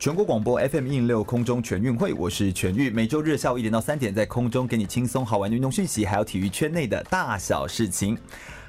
全国广播 FM 一零六空中全运会，我是全玉，每周日下午一点到三点，在空中给你轻松好玩的运动讯息，还有体育圈内的大小事情。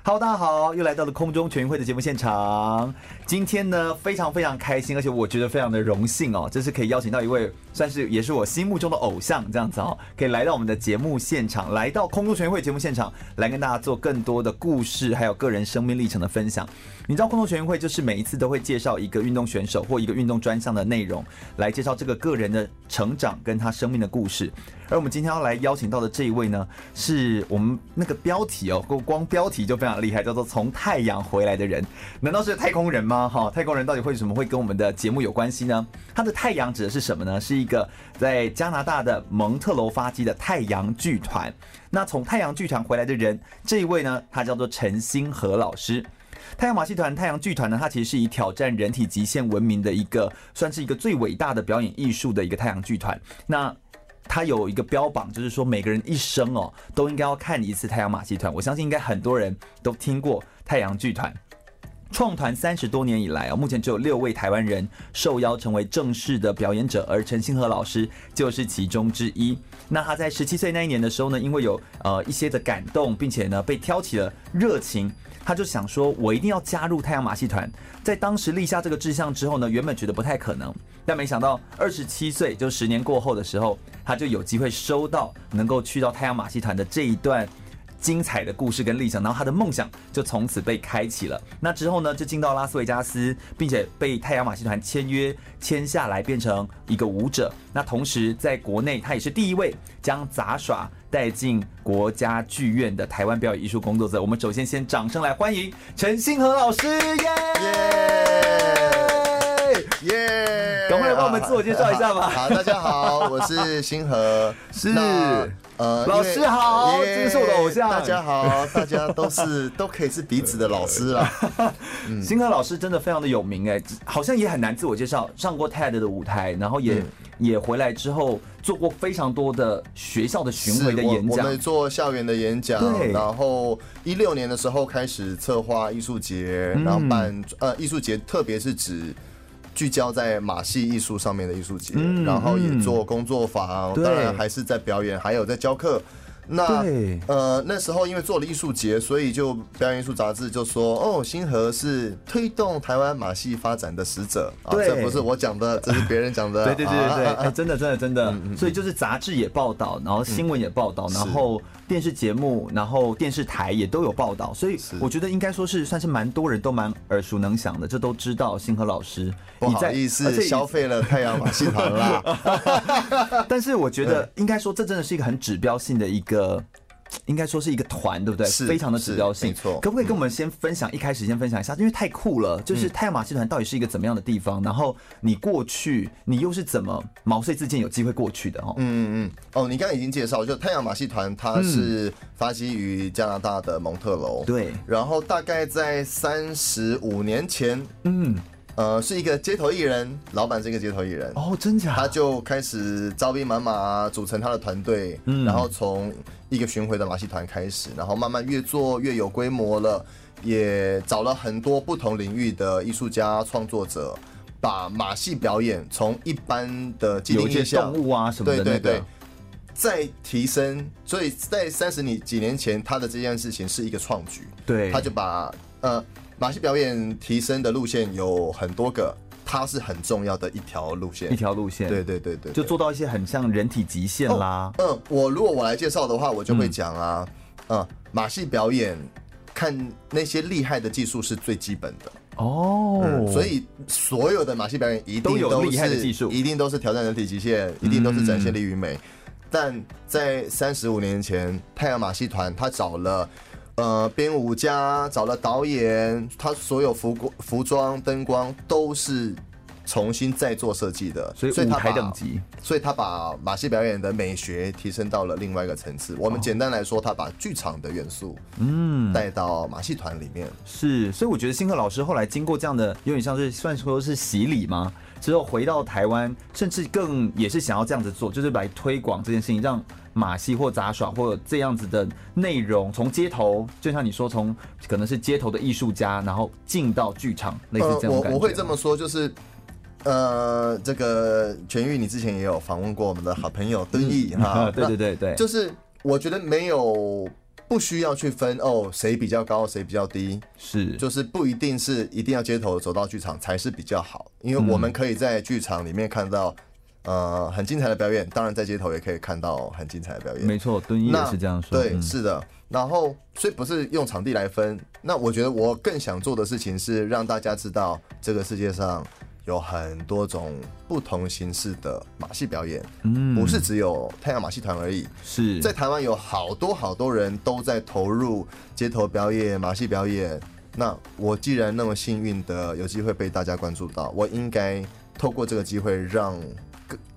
Hello，大家好，又来到了空中全运会的节目现场。今天呢，非常非常开心，而且我觉得非常的荣幸哦，这是可以邀请到一位算是也是我心目中的偶像这样子哦，可以来到我们的节目现场，来到空中全运会节目现场，来跟大家做更多的故事，还有个人生命历程的分享。你知道空中全运会就是每一次都会介绍一个运动选手或一个运动专项的内容，来介绍这个个人的成长跟他生命的故事。而我们今天要来邀请到的这一位呢，是我们那个标题哦，光标题就非常厉害，叫做“从太阳回来的人”。难道是太空人吗？哈，太空人到底为什么会跟我们的节目有关系呢？他的太阳指的是什么呢？是一个在加拿大的蒙特娄发迹的太阳剧团。那从太阳剧团回来的人，这一位呢，他叫做陈星河老师。太阳马戏团、太阳剧团呢，它其实是以挑战人体极限闻名的一个，算是一个最伟大的表演艺术的一个太阳剧团。那他有一个标榜，就是说每个人一生哦都应该要看一次太阳马戏团。我相信应该很多人都听过太阳剧团。创团三十多年以来啊，目前只有六位台湾人受邀成为正式的表演者，而陈星河老师就是其中之一。那他在十七岁那一年的时候呢，因为有呃一些的感动，并且呢被挑起了热情，他就想说，我一定要加入太阳马戏团。在当时立下这个志向之后呢，原本觉得不太可能，但没想到二十七岁就十年过后的时候，他就有机会收到能够去到太阳马戏团的这一段精彩的故事跟历程，然后他的梦想就从此被开启了。那之后呢，就进到拉斯维加斯，并且被太阳马戏团签约签下来，变成一个舞者。那同时在国内，他也是第一位将杂耍带进国家剧院的台湾表演艺术工作者。我们首先先掌声来欢迎陈星河老师，耶耶！赶快来帮我们自我介绍一下吧。好，大家好，我是星河，是。呃，老师好，这个是我的偶像。大家好，大家都是 都可以是彼此的老师了。嗯，星河老师真的非常的有名哎，好像也很难自我介绍。上过 TED 的舞台，然后也、嗯、也回来之后做过非常多的学校的巡回的演讲，我们做校园的演讲。对。然后一六年的时候开始策划艺术节，然后办呃艺术节，特别是指。聚焦在马戏艺术上面的艺术节，嗯、然后也做工作坊，当然还是在表演，还有在教课。那呃那时候因为做了艺术节，所以就表演艺术杂志就说哦，星河是推动台湾马戏发展的使者啊，这不是我讲的，这是别人讲的。对对对对对，哎，真的真的真的。所以就是杂志也报道，然后新闻也报道，然后电视节目，然后电视台也都有报道。所以我觉得应该说是算是蛮多人都蛮耳熟能详的，这都知道星河老师。不好意思，消费了太阳马戏团啦。但是我觉得 应该说这真的是一个很指标性的一个。呃，应该说是一个团，对不对？是，非常的指标性，没错。可不可以跟我们先分享？一开始先分享一下，因为太酷了。就是太阳马戏团到底是一个怎么样的地方？然后你过去，你又是怎么毛遂自荐有机会过去的？哦，嗯嗯嗯。哦，你刚刚已经介绍，就太阳马戏团，它是发迹于加拿大的蒙特楼。对。然后大概在三十五年前，嗯。呃，是一个街头艺人，老板是一个街头艺人哦，真假？他就开始招兵买马，组成他的团队，嗯，然后从一个巡回的马戏团开始，然后慢慢越做越有规模了，也找了很多不同领域的艺术家、创作者，把马戏表演从一般的既定印象动物啊什么的，那个，对对对，再提升。所以在三十年几年前，他的这件事情是一个创举，对，他就把呃。马戏表演提升的路线有很多个，它是很重要的一条路线，一条路线，对对对对，就做到一些很像人体极限啦。哦、嗯，我如果我来介绍的话，我就会讲啊，嗯，嗯，马戏表演看那些厉害的技术是最基本的哦、嗯，所以所有的马戏表演一定都是都有厉害的技术，一定都是挑战人体极限，一定都是展现力与美。嗯、但在三十五年前，太阳马戏团他找了。呃，编舞家找了导演，他所有服服装、灯光都是重新再做设计的，所以舞台等级，所以他把马戏表演的美学提升到了另外一个层次。我们简单来说，他把剧场的元素，嗯，带到马戏团里面。是，所以我觉得星赫老师后来经过这样的，有点像是算说是洗礼吗？之后回到台湾，甚至更也是想要这样子做，就是来推广这件事情，让。马戏或杂耍或这样子的内容，从街头，就像你说，从可能是街头的艺术家，然后进到剧场，类似这样、呃、我我会这么说，就是，呃，这个全玉，你之前也有访问过我们的好朋友敦义哈，对对对对，就是我觉得没有不需要去分哦，谁比较高，谁比较低，是，就是不一定是一定要街头走到剧场才是比较好，因为我们可以在剧场里面看到。呃，很精彩的表演，当然在街头也可以看到很精彩的表演。没错，敦义也是这样说。对，是的。然后，所以不是用场地来分。那我觉得我更想做的事情是让大家知道，这个世界上有很多种不同形式的马戏表演，嗯，不是只有太阳马戏团而已。是在台湾有好多好多人都在投入街头表演、马戏表演。那我既然那么幸运的有机会被大家关注到，我应该透过这个机会让。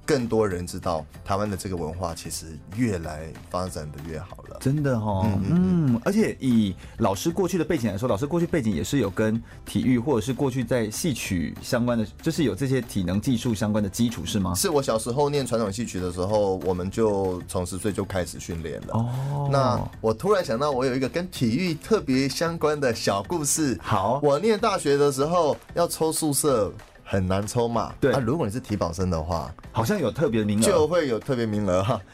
更多人知道台湾的这个文化其实越来发展的越好了，真的哦，嗯，嗯，而且以老师过去的背景来说，老师过去背景也是有跟体育或者是过去在戏曲相关的，就是有这些体能技术相关的基础是吗？是我小时候念传统戏曲的时候，我们就从十岁就开始训练了。哦，那我突然想到，我有一个跟体育特别相关的小故事。好，我念大学的时候要抽宿舍。很难抽嘛？对啊，如果你是体保生的话，好像有特别名额，就会有特别名额哈。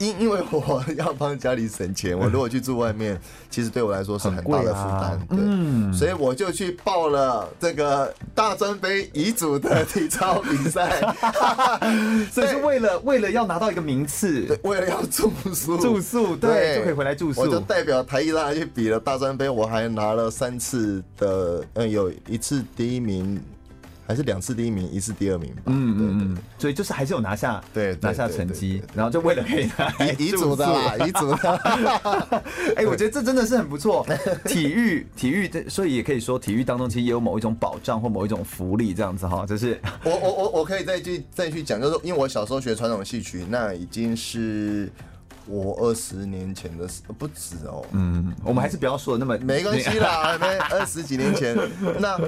因因为我要帮家里省钱，我 如果去住外面，其实对我来说是很大的负担。啊、对，嗯，所以我就去报了这个大专杯乙组的体操比赛，所以是为了为了要拿到一个名次，对，为了要住宿住宿，对，对就可以回来住宿。我就代表台艺大去比了大专杯，我还拿了三次的，嗯，有一次第一名。还是两次第一名，一次第二名吧。嗯嗯嗯，所以就是还是有拿下，对，拿下成绩，然后就为了可以拿遗嘱的啦，乙组的。哎，我觉得这真的是很不错。体育，体育，所以也可以说，体育当中其实也有某一种保障或某一种福利，这样子哈。就是我我我我可以再去再去讲，就是因为我小时候学传统戏曲，那已经是我二十年前的事，不止哦。嗯，我们还是不要说的那么没关系啦，没二十几年前那。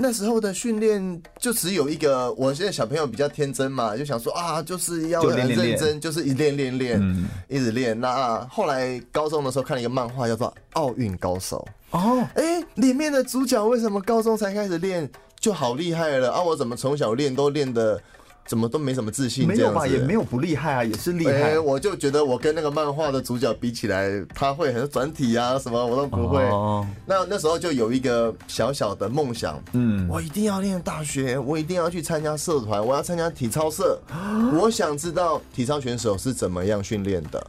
那时候的训练就只有一个，我现在小朋友比较天真嘛，就想说啊，就是要很认真，就是一练练练，一直练。那后来高中的时候看了一个漫画，叫做《奥运高手》哦，哎，里面的主角为什么高中才开始练就好厉害了啊？我怎么从小练都练得。怎么都没什么自信，没有吧？也没有不厉害啊，也是厉害。我就觉得我跟那个漫画的主角比起来，他会很转体啊，什么我都不会。哦、那那时候就有一个小小的梦想，嗯，我一定要念大学，我一定要去参加社团，我要参加体操社。我想知道体操选手是怎么样训练的，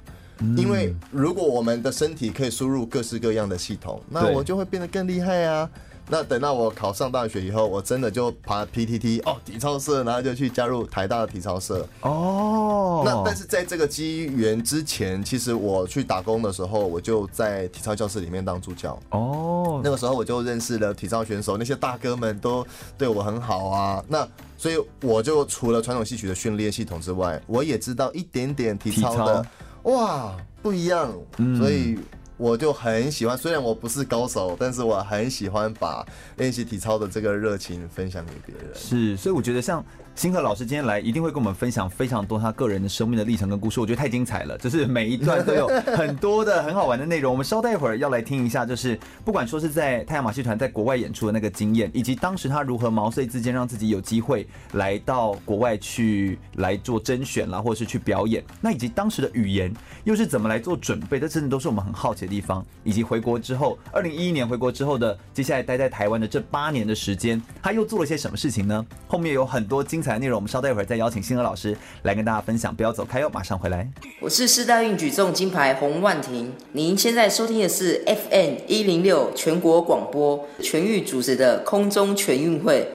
因为如果我们的身体可以输入各式各样的系统，那我就会变得更厉害啊。那等到我考上大学以后，我真的就爬 PTT 哦，体操社，然后就去加入台大的体操社哦。那但是在这个机缘之前，其实我去打工的时候，我就在体操教室里面当助教哦。那个时候我就认识了体操选手，那些大哥们都对我很好啊。那所以我就除了传统戏曲的训练系统之外，我也知道一点点体操的，哇，不一样，所以。我就很喜欢，虽然我不是高手，但是我很喜欢把练习体操的这个热情分享给别人。是，所以我觉得像。金赫老师今天来一定会跟我们分享非常多他个人的生命的历程跟故事，我觉得太精彩了，就是每一段都有很多的很好玩的内容。我们稍待一会儿要来听一下，就是不管说是在太阳马戏团在国外演出的那个经验，以及当时他如何毛遂自荐让自己有机会来到国外去来做甄选啦，或者是去表演，那以及当时的语言又是怎么来做准备，这真的都是我们很好奇的地方。以及回国之后，二零一一年回国之后的接下来待在台湾的这八年的时间，他又做了些什么事情呢？后面有很多精彩内容，我们稍待一会儿再邀请星河老师来跟大家分享，不要走开哟，马上回来。我是四大运举重金牌洪万婷，您现在收听的是 FM 一零六全国广播全域组织的空中全运会。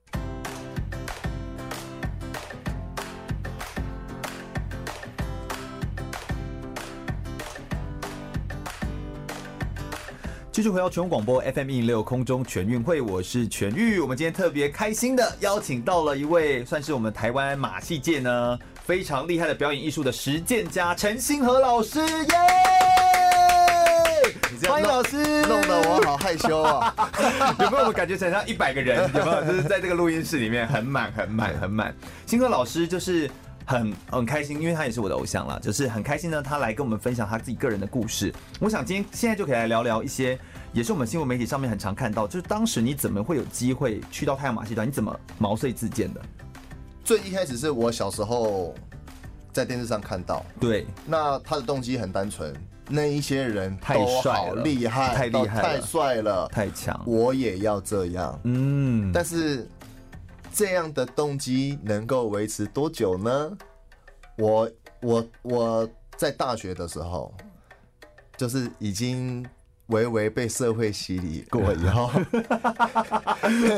回到全国广播 FM 一零六空中全运会，我是全玉。我们今天特别开心的邀请到了一位，算是我们台湾马戏界呢非常厉害的表演艺术的实践家陈星河老师，耶！欢迎老师，弄得我好害羞啊！有没有感觉成像一百个人？有没有？就是在这个录音室里面很满、很满、很满。星河老师就是。很很开心，因为他也是我的偶像啦，就是很开心呢。他来跟我们分享他自己个人的故事。我想今天现在就可以来聊聊一些，也是我们新闻媒体上面很常看到，就是当时你怎么会有机会去到太阳马戏团？你怎么毛遂自荐的？最一开始是我小时候在电视上看到，对，那他的动机很单纯，那一些人太帅了，厉害，太厉害，太帅了，太强，我也要这样。嗯，但是。这样的动机能够维持多久呢？我我我在大学的时候，就是已经微微被社会洗礼过以后，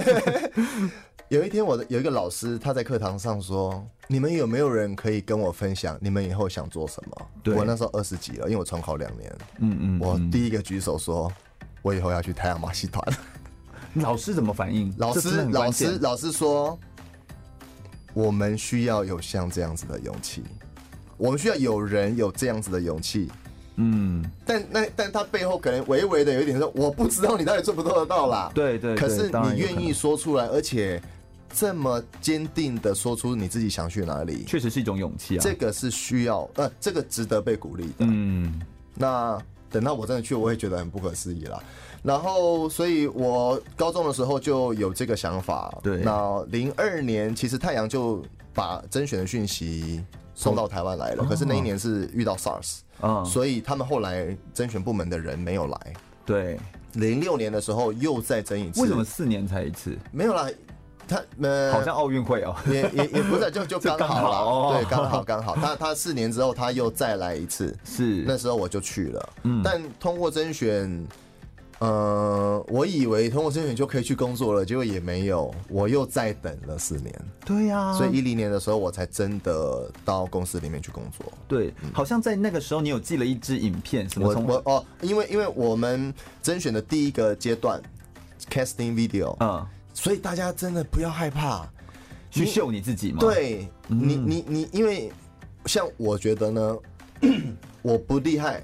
有一天我的有一个老师他在课堂上说：“你们有没有人可以跟我分享你们以后想做什么？”对，我那时候二十几了，因为我重考两年。嗯嗯，我第一个举手说：“我以后要去太阳马戏团。”老师怎么反应？老师老师老师说，我们需要有像这样子的勇气，我们需要有人有这样子的勇气。嗯，但那但他背后可能微微的有一点说，我不知道你到底做不做得到啦。对对，可是你愿意说出来，而且这么坚定的说出你自己想去哪里，确实是一种勇气啊。这个是需要，呃，这个值得被鼓励的。嗯，那等到我真的去，我也觉得很不可思议啦。然后，所以我高中的时候就有这个想法。对，那零二年其实太阳就把甄选的讯息送到台湾来了，可是那一年是遇到 SARS，嗯，所以他们后来甄选部门的人没有来。对，零六年的时候又再甄一次。为什么四年才一次？没有啦，他呃，好像奥运会哦，也也也不是，就 就刚好了，对，刚好刚好。他他四年之后他又再来一次，是那时候我就去了，嗯，但通过甄选。呃，我以为通过甄选就可以去工作了，结果也没有，我又再等了四年。对呀、啊，所以一零年的时候，我才真的到公司里面去工作。对，嗯、好像在那个时候，你有寄了一支影片，什么？我我哦，因为因为我们甄选的第一个阶段，casting video，嗯，所以大家真的不要害怕去秀你自己嘛。对，嗯、你你你，因为像我觉得呢，我不厉害。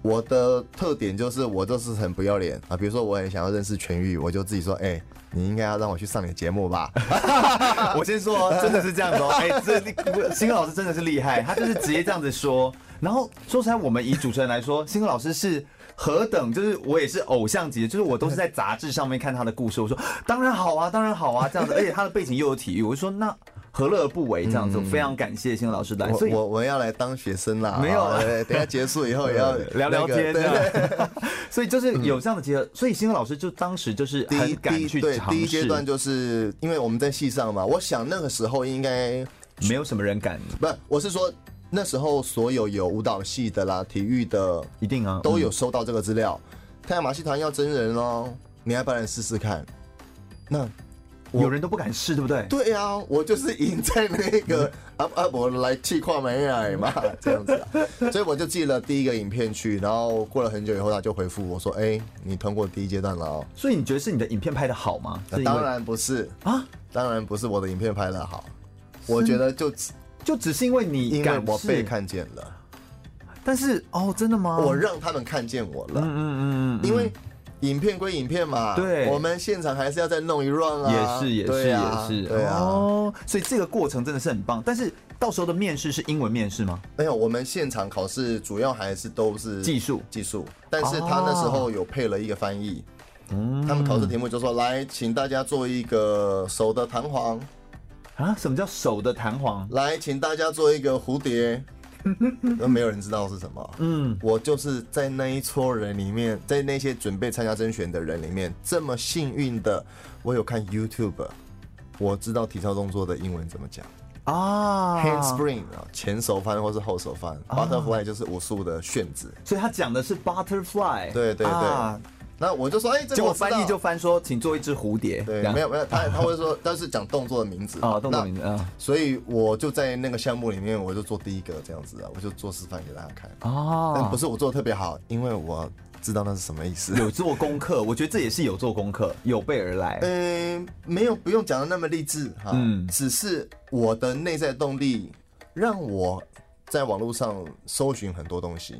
我的特点就是我就是很不要脸啊，比如说我很想要认识全玉，我就自己说，哎、欸，你应该要让我去上你的节目吧。我先说，真的是这样子哦。哎、欸，这星河老师真的是厉害，他就是直接这样子说。然后说出来，我们以主持人来说，星河老师是何等，就是我也是偶像级，就是我都是在杂志上面看他的故事。我说当然好啊，当然好啊，这样子，而且他的背景又有体育，我就说那。何乐而不为？这样子，非常感谢星河老师来。所以我我要来当学生啦。没有，等下结束以后也要 聊聊天。所以就是有这样的结合。所以星河老师就当时就是很敢去尝试。第一阶段就是因为我们在戏上嘛，我想那个时候应该没有什么人敢。不，我是说那时候所有有舞蹈系的啦、体育的，一定啊，都有收到这个资料。太阳马戏团要真人哦，你要不然试试看。那。有人都不敢试，对不对？对呀、啊，我就是赢在那个阿阿伯来气跨没来嘛，这样子啊，所以我就寄了第一个影片去，然后过了很久以后，他就回复我说：“哎、欸，你通过第一阶段了哦。”所以你觉得是你的影片拍的好吗？当然不是啊，当然不是我的影片拍的好，我觉得就只就只是因为你因为我被看见了，但是哦，真的吗？我让他们看见我了，嗯嗯嗯嗯，因为。影片归影片嘛，对，我们现场还是要再弄一 run 啊，也是也是也是，对啊，哦，所以这个过程真的是很棒。但是到时候的面试是英文面试吗？没有，我们现场考试主要还是都是技术。技术，但是他那时候有配了一个翻译，嗯，他们考试题目就说，来，请大家做一个手的弹簧啊，什么叫手的弹簧？来，请大家做一个蝴蝶。都没有人知道是什么。嗯，我就是在那一撮人里面，在那些准备参加甄选的人里面，这么幸运的，我有看 YouTube，我知道体操动作的英文怎么讲。啊，handspring 啊，前手翻或是后手翻，butterfly 就是武术的旋子，所以他讲的是 butterfly，对对对。那我就说，哎、欸，这个我翻译就翻说，请做一只蝴蝶。对，没有没有，他他会说，但是讲动作的名字啊，动作名字啊。所以我就在那个项目里面，我就做第一个这样子啊，我就做示范给大家看。哦，但不是我做的特别好，因为我知道那是什么意思。有做功课，我觉得这也是有做功课，有备而来。嗯，没有，不用讲的那么励志哈。嗯，只是我的内在动力让我在网络上搜寻很多东西。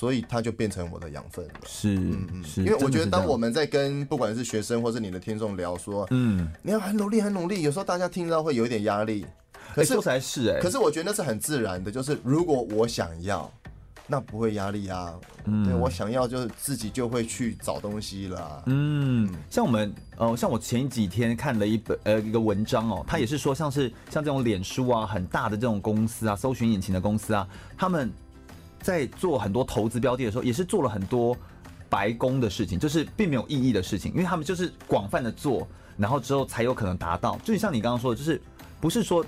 所以它就变成我的养分了。是，嗯嗯，是。因为我觉得当我们在跟不管是学生或是你的听众聊说，嗯，你要很努力，很努力，有时候大家听到会有一点压力。可是才是哎，可是我觉得那是很自然的，就是如果我想要，那不会压力啊。嗯，对，我想要就是自己就会去找东西了。嗯，像我们呃，像我前几天看了一本呃一个文章哦，他也是说像是像这种脸书啊很大的这种公司啊，搜寻引擎的公司啊，他们。在做很多投资标的的时候，也是做了很多白宫的事情，就是并没有意义的事情，因为他们就是广泛的做，然后之后才有可能达到。就像你刚刚说的，就是不是说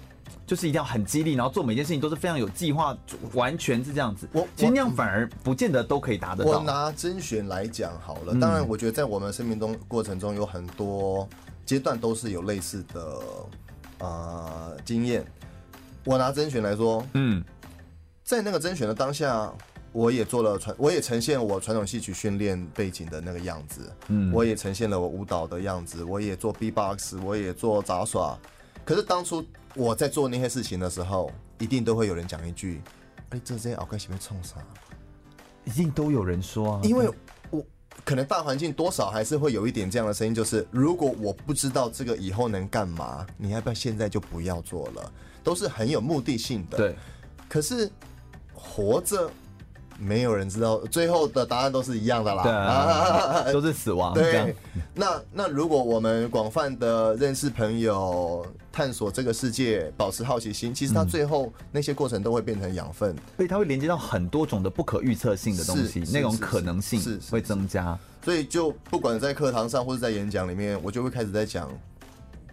就是一定要很激励，然后做每件事情都是非常有计划，完全是这样子。我其实那样反而不见得都可以达得到。我拿甄选来讲好了，当然我觉得在我们生命中过程中有很多阶段都是有类似的呃经验。我拿甄选来说，嗯。在那个甄选的当下，我也做了传，我也呈现我传统戏曲训练背景的那个样子，嗯，我也呈现了我舞蹈的样子，我也做 B-box，我也做杂耍。可是当初我在做那些事情的时候，一定都会有人讲一句：“哎，这些鳌盖前面冲啥？”一定都有人说啊，因为我可能大环境多少还是会有一点这样的声音，就是如果我不知道这个以后能干嘛，你要不要现在就不要做了？都是很有目的性的。对，可是。活着，没有人知道最后的答案都是一样的啦，对啊，都是死亡。对，那那如果我们广泛的认识朋友，探索这个世界，保持好奇心，其实它最后那些过程都会变成养分，所以它会连接到很多种的不可预测性的东西，那种可能性是会增加。所以就不管在课堂上或者在演讲里面，我就会开始在讲，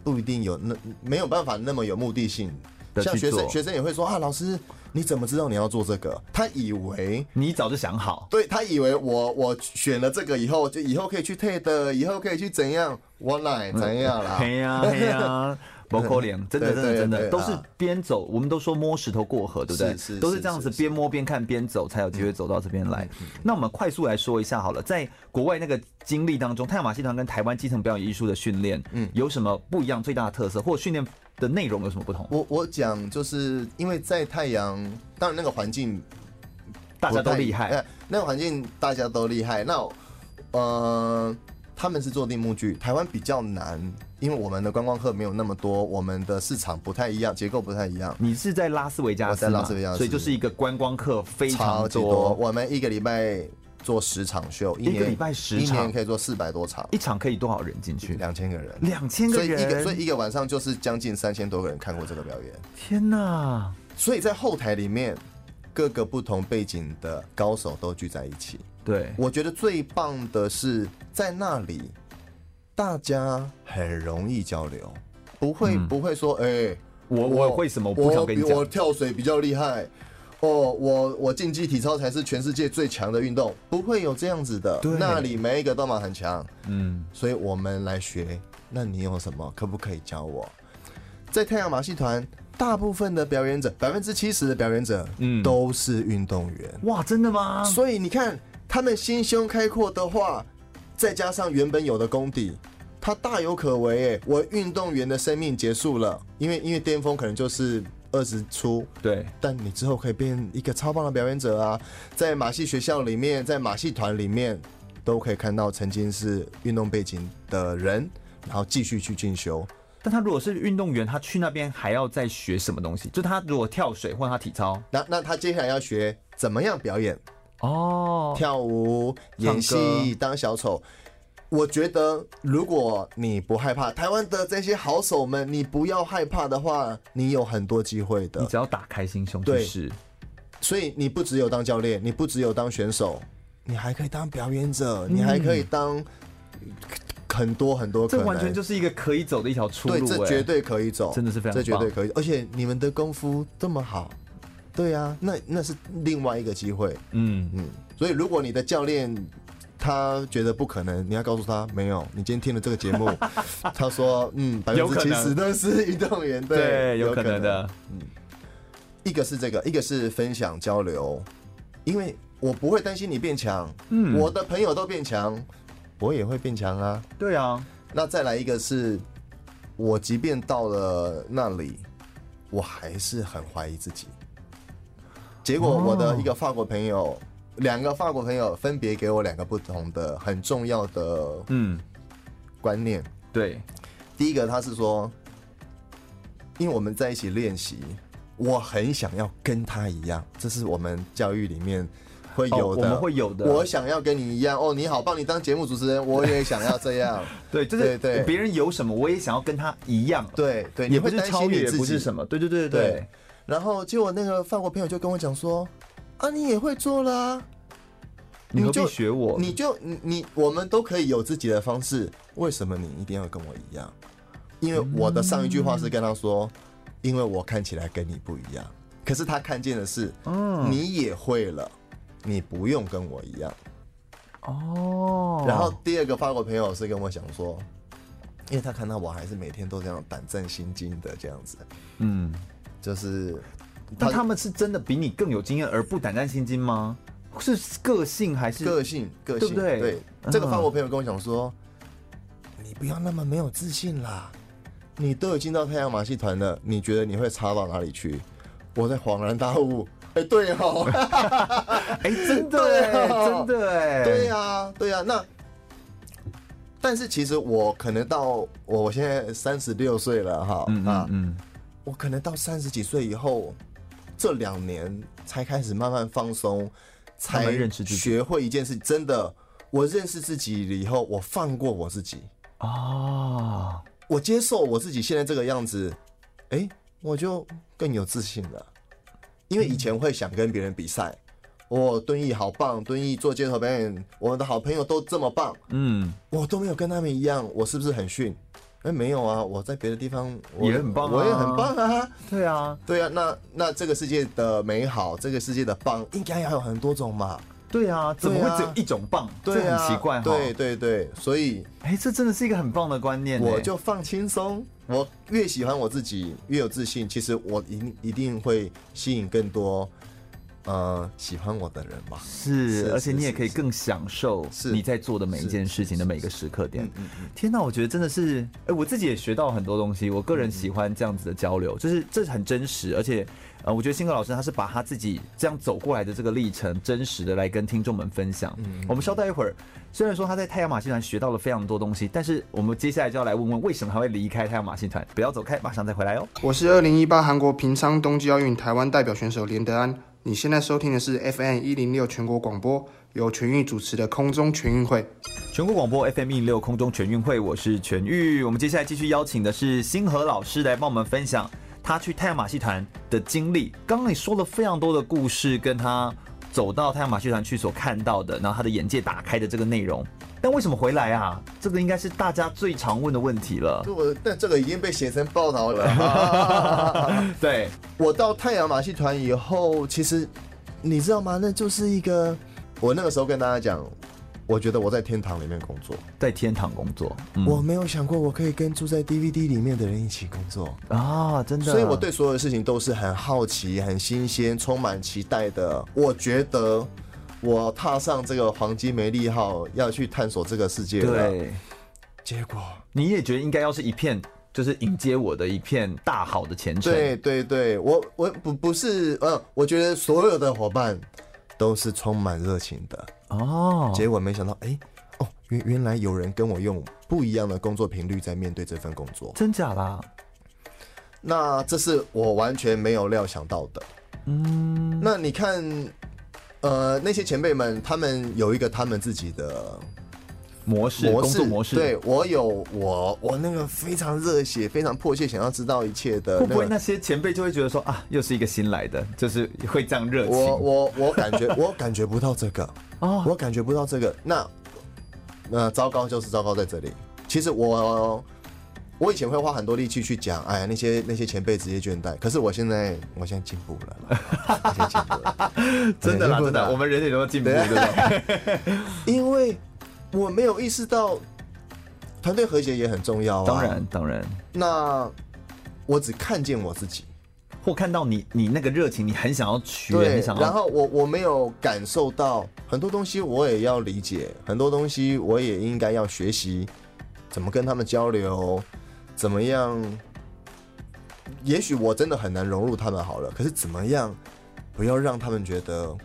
不一定有那没有办法那么有目的性。像学生学生也会说啊，老师。你怎么知道你要做这个？他以为你早就想好，对，他以为我我选了这个以后，就以后可以去 TED，以后可以去怎样我奶怎样啦？嘿 呀嘿呀，不可怜，真的真的真的都是边走，我们都说摸石头过河，对不对？都是这样子边摸边看边走，才有机会走到这边来。那我们快速来说一下好了，在国外那个经历当中，太阳马戏团跟台湾基层表演艺术的训练，嗯，有什么不一样？最大的特色或训练？的内容有什么不同？我我讲就是因为在太阳，当然那个环境大家都厉害，那个环境大家都厉害。那呃，他们是做定目剧，台湾比较难，因为我们的观光客没有那么多，我们的市场不太一样，结构不太一样。你是在拉斯维加斯，在拉斯维加斯，所以就是一个观光客非常多。多我们一个礼拜。做十场秀，一个礼拜十场，一年可以做四百多场，一场可以多少人进去？两千个人，两千个人，所以一个所以一个晚上就是将近三千多个人看过这个表演。天哪！所以在后台里面，各个不同背景的高手都聚在一起。对，我觉得最棒的是在那里，大家很容易交流，不会、嗯、不会说，哎、欸，我我会什么不想跟你讲？我跳水比较厉害。哦，我我竞技体操才是全世界最强的运动，不会有这样子的。对，那里每一个都嘛很强，嗯，所以我们来学。那你有什么？可不可以教我？在太阳马戏团，大部分的表演者，百分之七十的表演者，嗯，都是运动员。哇，真的吗？所以你看，他们心胸开阔的话，再加上原本有的功底，他大有可为。哎，我运动员的生命结束了，因为因为巅峰可能就是。二十出，对，但你之后可以变一个超棒的表演者啊！在马戏学校里面，在马戏团里面，都可以看到曾经是运动背景的人，然后继续去进修。但他如果是运动员，他去那边还要再学什么东西？就他如果跳水或者他体操，那那他接下来要学怎么样表演？哦，跳舞、演戏、当小丑。我觉得，如果你不害怕，台湾的这些好手们，你不要害怕的话，你有很多机会的。你只要打开心胸，对，是。所以你不只有当教练，你不只有当选手，你还可以当表演者，你还可以当很多很多。这完全就是一个可以走的一条出路，对，这绝对可以走，真的是非常棒，这绝对可以。而且你们的功夫这么好，对啊，那那是另外一个机会。嗯嗯，所以如果你的教练。他觉得不可能，你要告诉他没有。你今天听了这个节目，他说嗯，百分之七十都是运动员，对，对，有可能的。嗯，一个是这个，一个是分享交流，因为我不会担心你变强，嗯，我的朋友都变强，我也会变强啊。对啊，那再来一个是，我即便到了那里，我还是很怀疑自己。结果我的一个法国朋友，两个法国朋友分别给我两个不同的很重要的嗯观念。对，第一个他是说，因为我们在一起练习，我很想要跟他一样，这是我们教育里面会有的，我们会有的。我想要跟你一样哦，你好棒，你当节目主持人，我也想要这样。对，就是对别人有什么，我也想要跟他一样。对对，你会超越自己，不是什么？对对对对对。然后结果那个法国朋友就跟我讲说：“啊，你也会做啦，你何必学我？你就你你我们都可以有自己的方式，为什么你一定要跟我一样？因为我的上一句话是跟他说，因为我看起来跟你不一样，可是他看见的是，嗯，你也会了，你不用跟我一样。哦。然后第二个法国朋友是跟我讲说，因为他看到我还是每天都这样胆战心惊的这样子，嗯。”就是，那他们是真的比你更有经验而不胆战心惊吗？是个性还是个性？个性对不对？对，这个法国朋友跟我讲说，你不要那么没有自信啦，你都已经到太阳马戏团了，你觉得你会差到哪里去？我在恍然大悟，哎，对哦，哎，真的哎，真的哎，对呀，对呀，那但是其实我可能到我现在三十六岁了哈，啊，嗯。我可能到三十几岁以后，这两年才开始慢慢放松，才学会一件事。真的，我认识自己了以后，我放过我自己啊，我接受我自己现在这个样子，哎，我就更有自信了。因为以前会想跟别人比赛，我敦义好棒，敦义做街头表演，我们的好朋友都这么棒，嗯，我都没有跟他们一样，我是不是很逊？哎，没有啊，我在别的地方也很棒，我也很棒啊。对啊，对啊，那那这个世界的美好，这个世界的棒，应该要有很多种嘛。对啊，怎么会只有一种棒？对很奇怪哈。对对对，所以，哎，这真的是一个很棒的观念。我就放轻松，我越喜欢我自己，越有自信。其实我一定一定会吸引更多。呃，喜欢我的人吧，是，而且你也可以更享受你在做的每一件事情的每一个时刻点。天哪，我觉得真的是，哎，我自己也学到很多东西。我个人喜欢这样子的交流，就是这是很真实，而且呃，我觉得新哥老师他是把他自己这样走过来的这个历程，真实的来跟听众们分享。我们稍待一会儿，虽然说他在太阳马戏团学到了非常多东西，但是我们接下来就要来问问为什么他会离开太阳马戏团。不要走开，马上再回来哦。我是二零一八韩国平昌冬季奥运台湾代表选手连德安。你现在收听的是 FM 一零六全国广播，由全玉主持的空中全运会。全国广播 FM 一零六空中全运会，我是全玉。我们接下来继续邀请的是星河老师来帮我们分享他去太阳马戏团的经历。刚刚你说了非常多的故事，跟他走到太阳马戏团去所看到的，然后他的眼界打开的这个内容。但为什么回来啊？这个应该是大家最常问的问题了。我但这个已经被写成报道了。对，我到太阳马戏团以后，其实你知道吗？那就是一个，我那个时候跟大家讲，我觉得我在天堂里面工作，在天堂工作。嗯、我没有想过我可以跟住在 DVD 里面的人一起工作啊！真的，所以我对所有的事情都是很好奇、很新鲜、充满期待的。我觉得。我踏上这个黄金梅利号，要去探索这个世界了。对，结果你也觉得应该要是一片，就是迎接我的一片大好的前程。对对对，我我不不是，呃，我觉得所有的伙伴都是充满热情的。哦，结果没想到，哎，哦，原原来有人跟我用不一样的工作频率在面对这份工作。真假啦？那这是我完全没有料想到的。嗯，那你看。呃，那些前辈们，他们有一个他们自己的模式，工作模式。对，我有我我那个非常热血、非常迫切想要知道一切的。会不会那些前辈就会觉得说啊，又是一个新来的，就是会这样热情？我我我感觉 我感觉不到这个哦，我感觉不到这个。那那糟糕就是糟糕在这里。其实我。我以前会花很多力气去讲，哎呀，那些那些前辈职业倦怠。可是我现在，我现在进步了，我现在进步了，真的啦，真的，我们人也都进步，对不对？因为我没有意识到团队和谐也很重要啊。当然，当然。那我只看见我自己，或看到你你那个热情，你很想要学，对想要。然后我我没有感受到很多东西，我也要理解很多东西，我也应该要学习怎么跟他们交流，怎么样。也许我真的很难融入他们好了，可是怎么样不要让他们觉得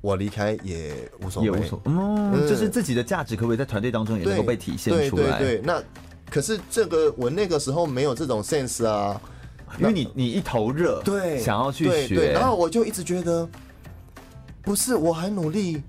我离开也无所谓，也无所嗯，嗯，就是自己的价值可不可以在团队当中也能够被体现出来？对对对，那可是这个我那个时候没有这种 sense 啊，因为你你一头热，对，想要去学，然后我就一直觉得不是我很努力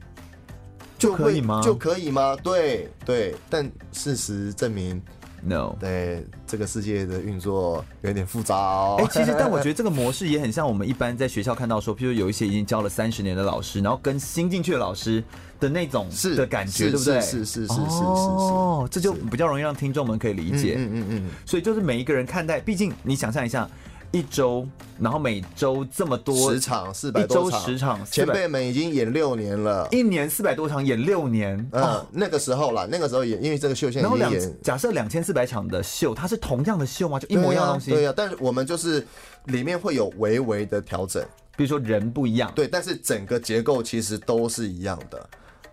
就可以吗？就可以吗？对对，但事实证明。No，对这个世界的运作有点复杂哦。哎、欸，其实但我觉得这个模式也很像我们一般在学校看到说，譬如有一些已经教了三十年的老师，然后跟新进去的老师的那种是的感觉，对不对？是是是是是是。哦，这就比较容易让听众们可以理解。嗯嗯嗯。所以就是每一个人看待，毕竟你想象一下。一周，然后每周这么多十场，四百多场，十场，前辈们已经演六年了，一年四百多场，演六年。嗯、哦，那个时候啦，那个时候演，因为这个秀现在已经演。假设两千四百场的秀，它是同样的秀吗？就一模一样的东西？对呀、但是我们就是里面会有微微的调整，比如说人不一样，对，但是整个结构其实都是一样的。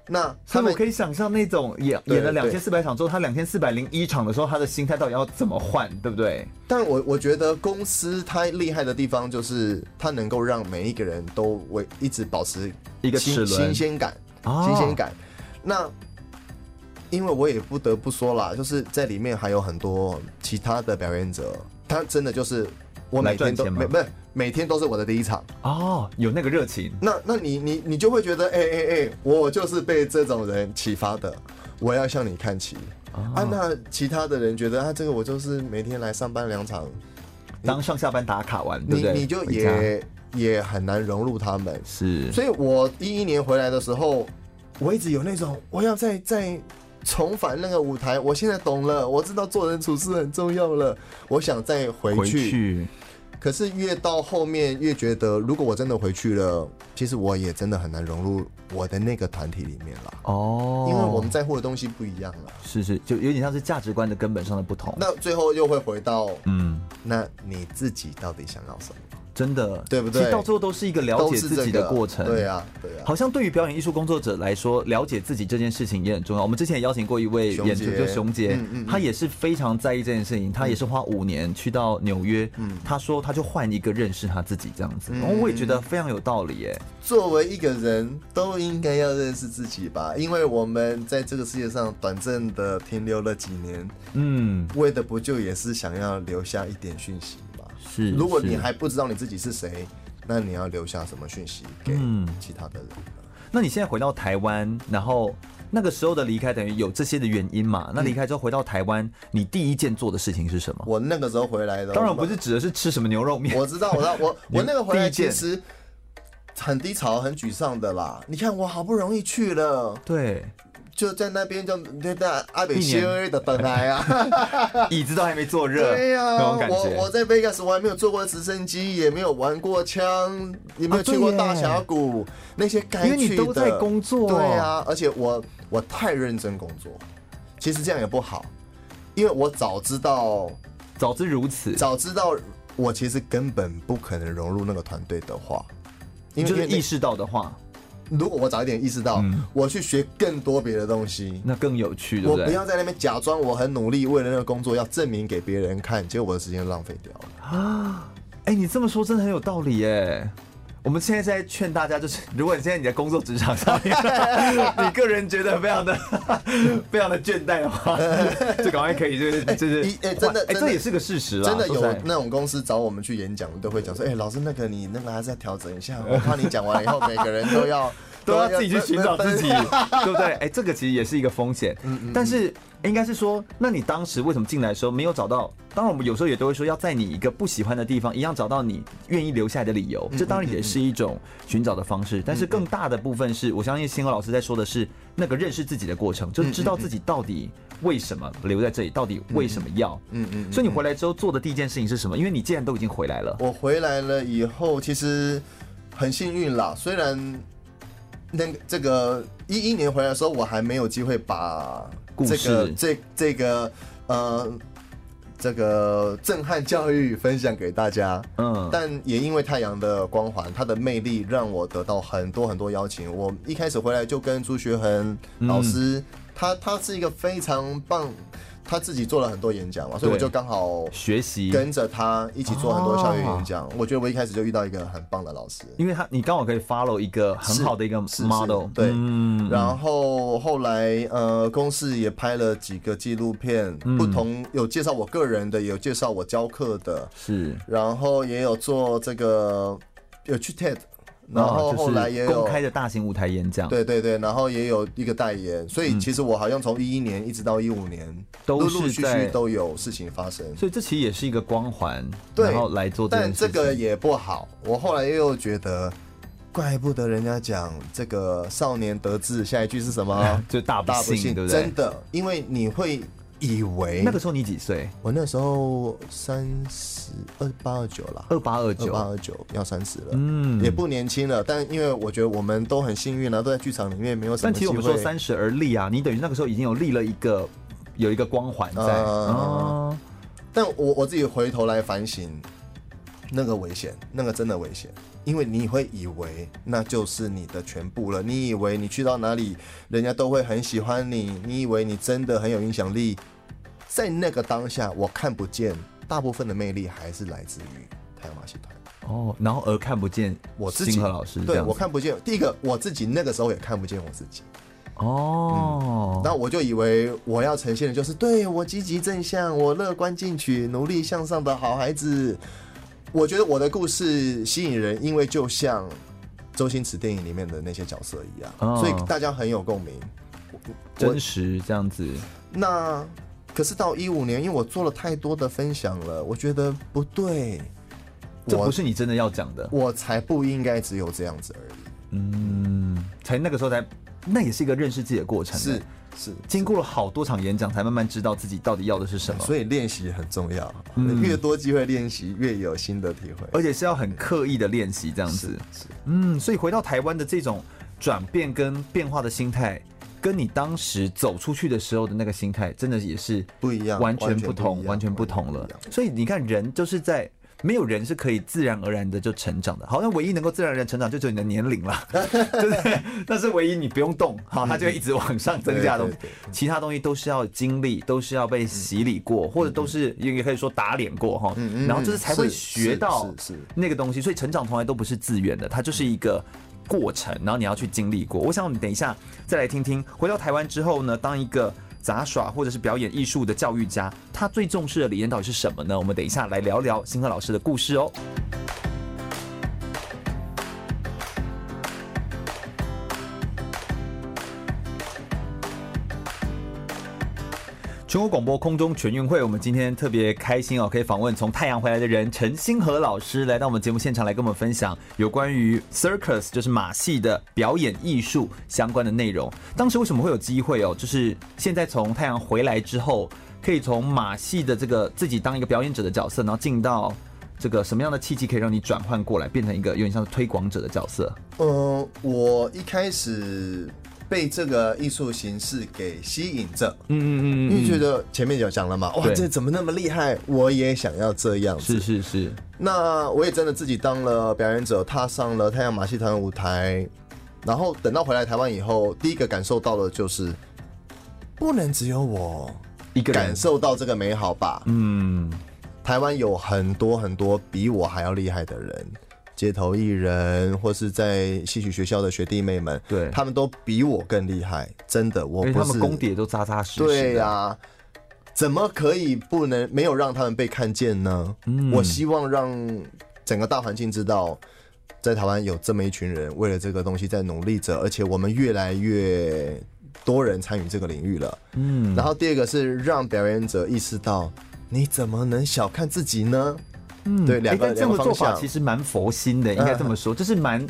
那他们可以想象那种演演了两千四百场之后，他两千四百零一场的时候，他的心态到底要怎么换，对不对？但我我觉得公司它厉害的地方就是它能够让每一个人都为一直保持一个新新鲜感，新鲜感。那因为我也不得不说啦，就是在里面还有很多其他的表演者，他真的就是。我每天都每不是每天都是我的第一场哦，有那个热情。那那你你你就会觉得，哎哎哎，我就是被这种人启发的，我要向你看齐。哦、啊，那其他的人觉得，啊，这个我就是每天来上班两场，当上下班打卡完，你你就也也很难融入他们。是，所以我一一年回来的时候，我一直有那种我要再再重返那个舞台。我现在懂了，我知道做人处事很重要了，我想再回去。回去可是越到后面越觉得，如果我真的回去了，其实我也真的很难融入我的那个团体里面了。哦，因为我们在乎的东西不一样了。是是，就有点像是价值观的根本上的不同。那最后又会回到，嗯，那你自己到底想要什么？真的，对不对？其实到最后都是一个了解自己的过程。这个、对啊，对啊。好像对于表演艺术工作者来说，了解自己这件事情也很重要。我们之前也邀请过一位演出，就熊杰，嗯嗯嗯、他也是非常在意这件事情。他也是花五年去到纽约，嗯、他说他就换一个认识他自己这样子。然后、嗯、我也觉得非常有道理耶。作为一个人都应该要认识自己吧，因为我们在这个世界上短暂的停留了几年，嗯，为的不就也是想要留下一点讯息？是，如果你还不知道你自己是谁，那你要留下什么讯息给其他的人？嗯，那你现在回到台湾，然后那个时候的离开，等于有这些的原因嘛？那离开之后回到台湾，你第一件做的事情是什么？我那个时候回来的，当然不是指的是吃什么牛肉面。我知道，我知道，我 我那个回来其实很低潮、很沮丧的啦。你看，我好不容易去了，对。就在那边，就对在阿北修的本来啊，椅子都还没坐热。对呀、啊，我我在 Vegas 我还没有坐过直升机，也没有玩过枪，也没有去过大峡谷，啊、那些该去的。因为你都在工作。对、啊，而且我我太认真工作，其实这样也不好，因为我早知道，早知如此，早知道我其实根本不可能融入那个团队的话，因为就是意识到的话。如果我早一点意识到，我去学更多别的东西，那更有趣。我不要在那边假装我很努力，为了那个工作要证明给别人看，结果我的时间浪费掉了啊！哎，你这么说真的很有道理耶。我们现在在劝大家，就是 如果你现在你在工作职场上面，你个人觉得非常的 非常的倦怠的话，就赶快可以就是就是哎真的哎这也是个事实啊，真的有那种公司找我们去演讲，都会讲说，哎老师那个你那个还是要调整一下，我怕你讲完以后每个人都要都要自己去寻找自己，对不对？哎这个其实也是一个风险，但是。应该是说，那你当时为什么进来的时候没有找到？当然，我们有时候也都会说，要在你一个不喜欢的地方，一样找到你愿意留下来的理由。这当然也是一种寻找的方式。但是更大的部分是，我相信星河老师在说的是那个认识自己的过程，就是知道自己到底为什么留在这里，到底为什么要。嗯嗯。所以你回来之后做的第一件事情是什么？因为你既然都已经回来了，我回来了以后，其实很幸运啦。虽然那个这个一一年回来的时候，我还没有机会把。这个这这个呃，这个震撼教育分享给大家。嗯，但也因为太阳的光环，它的魅力让我得到很多很多邀请。我一开始回来就跟朱学恒老师，嗯、他他是一个非常棒。他自己做了很多演讲嘛，所以我就刚好学习跟着他一起做很多校园演讲。我觉得我一开始就遇到一个很棒的老师，因为他你刚好可以 follow 一个很好的一个 model，对。然后后来呃，公司也拍了几个纪录片，不同有介绍我个人的，有介绍我教课的，是。然后也有做这个有去 TED。然后后来也有公开的大型舞台演讲，对对对，然后也有一个代言，所以其实我好像从一一年一直到一五年，都陆陆续续都有事情发生，所以这其实也是一个光环，然后来做。但这个也不好，我后来又觉得，怪不得人家讲这个少年得志，下一句是什么？就大不幸，对不对？真的，因为你会。以为那个时候你几岁？我那时候三十二八二九了，二八二九，二八二九要三十了，嗯，也不年轻了。但因为我觉得我们都很幸运啊，都在剧场里面没有什么。但其实我们说三十而立啊，你等于那个时候已经有立了一个有一个光环在。嗯，但我我自己回头来反省，那个危险，那个真的危险。因为你会以为那就是你的全部了，你以为你去到哪里，人家都会很喜欢你，你以为你真的很有影响力，在那个当下，我看不见大部分的魅力还是来自于太阳马戏团哦，然后而看不见我自己，星河老师，对，我看不见。第一个，我自己那个时候也看不见我自己哦，那、嗯、我就以为我要呈现的就是对我积极正向，我乐观进取，努力向上的好孩子。我觉得我的故事吸引人，因为就像周星驰电影里面的那些角色一样，哦、所以大家很有共鸣，真实这样子。那可是到一五年，因为我做了太多的分享了，我觉得不对，这不是你真的要讲的，我才不应该只有这样子而已。嗯，才那个时候才，那也是一个认识自己的过程。是。是经过了好多场演讲，才慢慢知道自己到底要的是什么。所以练习很重要，嗯、越多机会练习，越有新的体会，而且是要很刻意的练习这样子。是，是嗯，所以回到台湾的这种转变跟变化的心态，跟你当时走出去的时候的那个心态，真的也是不一样，完全不同，完全不同了。所以你看，人就是在。没有人是可以自然而然的就成长的，好像唯一能够自然而然成长就只有你的年龄了，对不对？那是唯一你不用动，好，它就会一直往上增加的东西。其他东西都是要经历，都是要被洗礼过，或者都是也可以说打脸过哈，然后就是才会学到那个东西。所以成长从来都不是自愿的，它就是一个过程，然后你要去经历过。我想我们等一下再来听听，回到台湾之后呢，当一个。杂耍或者是表演艺术的教育家，他最重视的理念到底是什么呢？我们等一下来聊聊星河老师的故事哦。全国广播空中全运会，我们今天特别开心哦，可以访问从太阳回来的人陈星河老师来到我们节目现场来跟我们分享有关于 circus 就是马戏的表演艺术相关的内容。当时为什么会有机会哦？就是现在从太阳回来之后，可以从马戏的这个自己当一个表演者的角色，然后进到这个什么样的契机可以让你转换过来，变成一个有点像推广者的角色？嗯，我一开始。被这个艺术形式给吸引着，嗯嗯嗯，因为觉得前面有讲了嘛，哇，这怎么那么厉害？我也想要这样子。是是是。那我也真的自己当了表演者，踏上了太阳马戏团舞台。然后等到回来台湾以后，第一个感受到的就是，不能只有我一个感受到这个美好吧？嗯，台湾有很多很多比我还要厉害的人。街头艺人，或是在戏曲学校的学弟妹们，对，他们都比我更厉害，真的，我不是，他们功底都扎扎实实。对呀、啊，怎么可以不能没有让他们被看见呢？嗯，我希望让整个大环境知道，在台湾有这么一群人为了这个东西在努力着，而且我们越来越多人参与这个领域了。嗯，然后第二个是让表演者意识到，你怎么能小看自己呢？嗯，对，两个这个做法其实蛮佛心的，应该这么说，就是蛮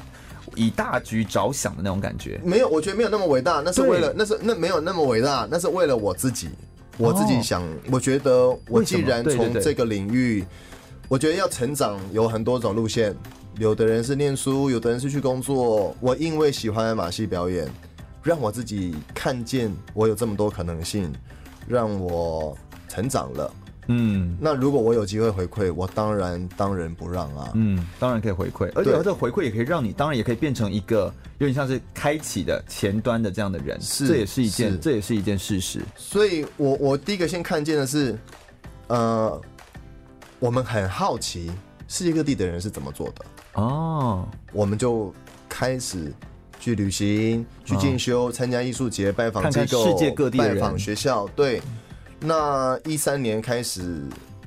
以大局着想的那种感觉。没有，我觉得没有那么伟大，那是为了，那是那没有那么伟大，那是为了我自己，我自己想，我觉得我既然从这个领域，我觉得要成长有很多种路线，有的人是念书，有的人是去工作。我因为喜欢马戏表演，让我自己看见我有这么多可能性，让我成长了。嗯，那如果我有机会回馈，我当然当仁不让啊。嗯，当然可以回馈，而且这个回馈也可以让你，当然也可以变成一个有点像是开启的前端的这样的人，是，这也是一件，这也是一件事实。所以我我第一个先看见的是，呃，我们很好奇世界各地的人是怎么做的哦，我们就开始。去旅行，去进修，参加艺术节，拜访机构，世界各地，拜访学校。对，那一三年开始，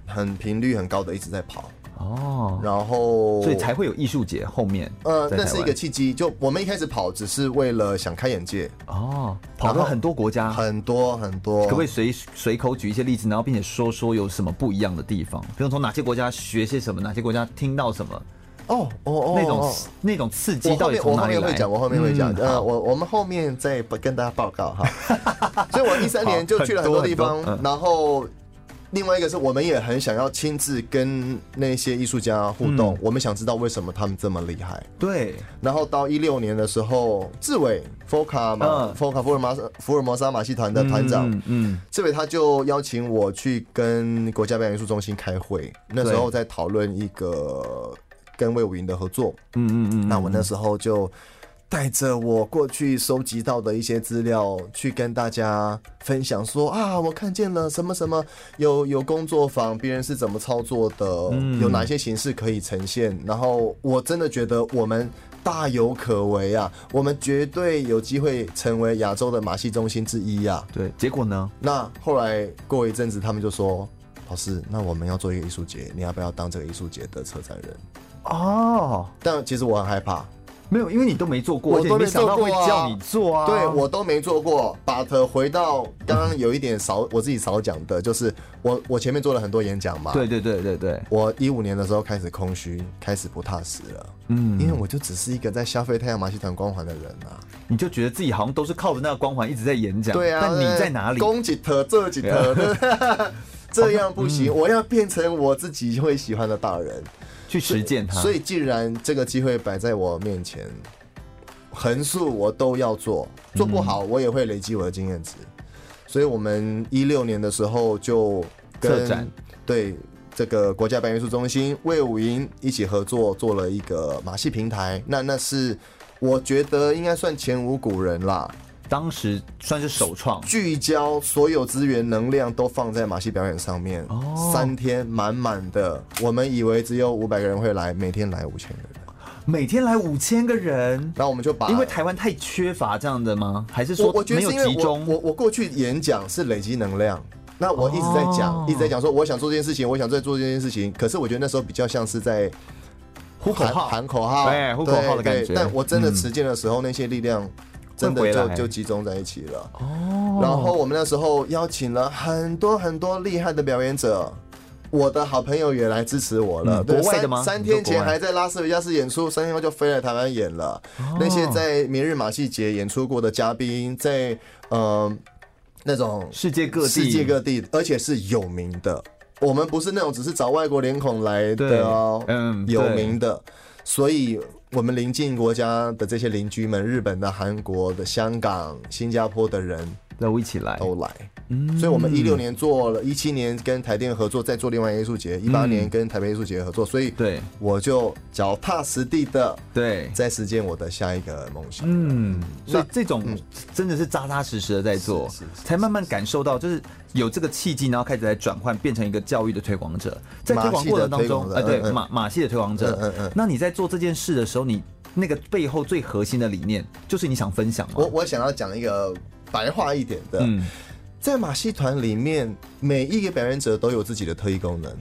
很频率很高的一直在跑哦，然后所以才会有艺术节后面。呃，那是一个契机，就我们一开始跑只是为了想开眼界哦，跑到很多国家，很多很多。可不可以随随口举一些例子，然后并且说说有什么不一样的地方？比如从哪些国家学些什么，哪些国家听到什么？哦哦哦，那种那种刺激到底从哪里来？我后面会讲，我后面会讲。呃，我我们后面再跟大家报告哈。所以，我一三年就去了很多地方，然后另外一个是我们也很想要亲自跟那些艺术家互动，我们想知道为什么他们这么厉害。对。然后到一六年的时候，志伟 FOCA 嘛，FOCA 福尔摩斯福尔摩沙马戏团的团长，嗯，志伟他就邀请我去跟国家表演艺术中心开会，那时候在讨论一个。跟魏武云的合作，嗯嗯嗯，那我那时候就带着我过去收集到的一些资料，去跟大家分享说啊，我看见了什么什么，有有工作坊，别人是怎么操作的，有哪些形式可以呈现，然后我真的觉得我们大有可为啊，我们绝对有机会成为亚洲的马戏中心之一啊。对，结果呢？那后来过一阵子，他们就说，老师，那我们要做一个艺术节，你要不要当这个艺术节的策展人？哦，但其实我很害怕，没有，因为你都没做过，我都没想到会叫你做啊。对，我都没做过。But 回到刚刚有一点少，我自己少讲的，就是我我前面做了很多演讲嘛。对对对对对。我一五年的时候开始空虚，开始不踏实了。嗯，因为我就只是一个在消费太阳马戏团光环的人啊。你就觉得自己好像都是靠着那个光环一直在演讲。对啊。但你在哪里？攻几特，这几特，这样不行。我要变成我自己会喜欢的大人。去实践它，所以既然这个机会摆在我面前，横竖我都要做，做不好我也会累积我的经验值。所以我们一六年的时候就跟展对这个国家白元素中心魏武营一起合作，做了一个马戏平台。那那是我觉得应该算前无古人啦。当时算是首创，聚焦所有资源能量都放在马戏表演上面，哦、三天满满的。我们以为只有五百个人会来，每天来五千个人，每天来五千个人。然后我们就把，因为台湾太缺乏这样的吗？还是说没有集中？我觉得是因为我我，我过去演讲是累积能量，那我一直在讲，哦、一直在讲说我想做这件事情，我想再做这件事情。可是我觉得那时候比较像是在呼口号，喊口号，对，呼口号的感觉。但我真的实践的时候，嗯、那些力量。真的就就集中在一起了哦，然后我们那时候邀请了很多很多厉害的表演者，我的好朋友也来支持我了。国外的吗？三天前还在拉斯维加斯演出，三天后就飞来台湾演了。那些在明日马戏节演出过的嘉宾，在嗯那种世界各地世界各地，而且是有名的。我们不是那种只是找外国脸孔来的哦，嗯，有名的，所以。我们邻近国家的这些邻居们，日本的、韩国的、香港、新加坡的人。那我一起来，都来。嗯，所以我们一六年做了，一七年跟台电合作，再做另外一个艺术节，一八年跟台北艺术节合作，所以对，我就脚踏实地的对，在实践我的下一个梦想。嗯，所以这种真的是扎扎实实的在做，才慢慢感受到，就是有这个契机，然后开始来转换，变成一个教育的推广者，在推广过程当中，哎，对，马马戏的推广者。嗯嗯。那你在做这件事的时候，你那个背后最核心的理念，就是你想分享吗？我我想要讲一个。白话一点的，嗯、在马戏团里面，每一个表演者都有自己的特异功能，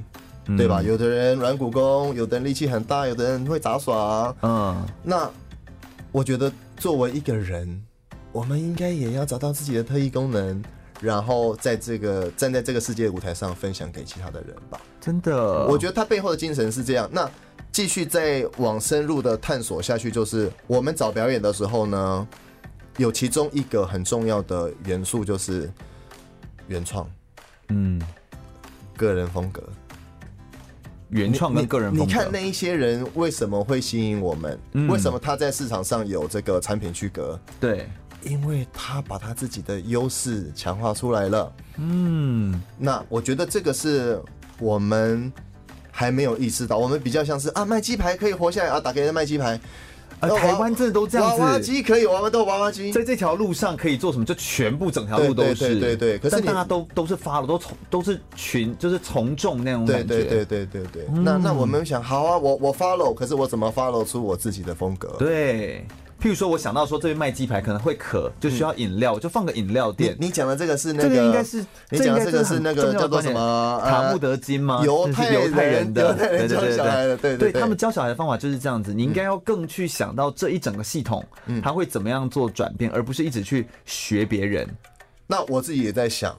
嗯、对吧？有的人软骨功，有的人力气很大，有的人会杂耍。嗯，那我觉得作为一个人，我们应该也要找到自己的特异功能，然后在这个站在这个世界舞台上分享给其他的人吧。真的，我觉得他背后的精神是这样。那继续再往深入的探索下去，就是我们找表演的时候呢。有其中一个很重要的元素就是原创，嗯，个人风格，原创跟个人风格。你看那一些人为什么会吸引我们？嗯、为什么他在市场上有这个产品区隔？对，因为他把他自己的优势强化出来了。嗯，那我觉得这个是我们还没有意识到，我们比较像是啊，卖鸡排可以活下来啊，打给人卖鸡排。呃，台湾真的都这样子，娃娃机可以，娃娃都有娃娃机，在这条路上可以做什么？就全部整条路都是，对对对，对，对。可是大家都都是发了，都从都是群，就是从众那种感觉。对对对对对对。嗯、那那我们想，好啊，我我 follow，可是我怎么 follow 出我自己的风格？对。譬如说，我想到说这边卖鸡排可能会渴，就需要饮料，我就放个饮料店。你讲的这个是那个，这个应该是你讲的这个是那个叫做什么塔木德金吗？犹太犹太人的，对对对对对，对，对他们教小孩的方法就是这样子。你应该要更去想到这一整个系统，他会怎么样做转变，而不是一直去学别人。那我自己也在想。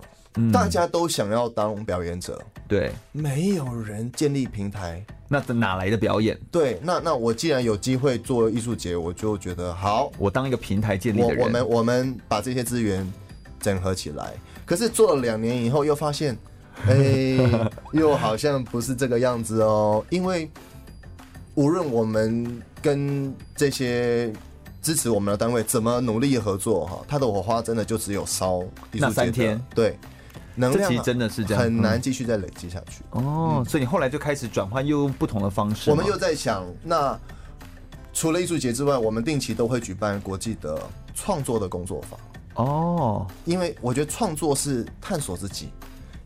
大家都想要当表演者，对，没有人建立平台，那哪来的表演？对，那那我既然有机会做艺术节，我就觉得好，我当一个平台建立的人，我我们我们把这些资源整合起来。可是做了两年以后，又发现，哎、欸，又好像不是这个样子哦。因为无论我们跟这些支持我们的单位怎么努力合作，哈，他的火花真的就只有烧那三天，对。能量其实真的是这样，很难继续再累积下去。哦、嗯，所以你后来就开始转换，又用不同的方式。我们又在想，那除了艺术节之外，我们定期都会举办国际的创作的工作坊。哦，因为我觉得创作是探索自己，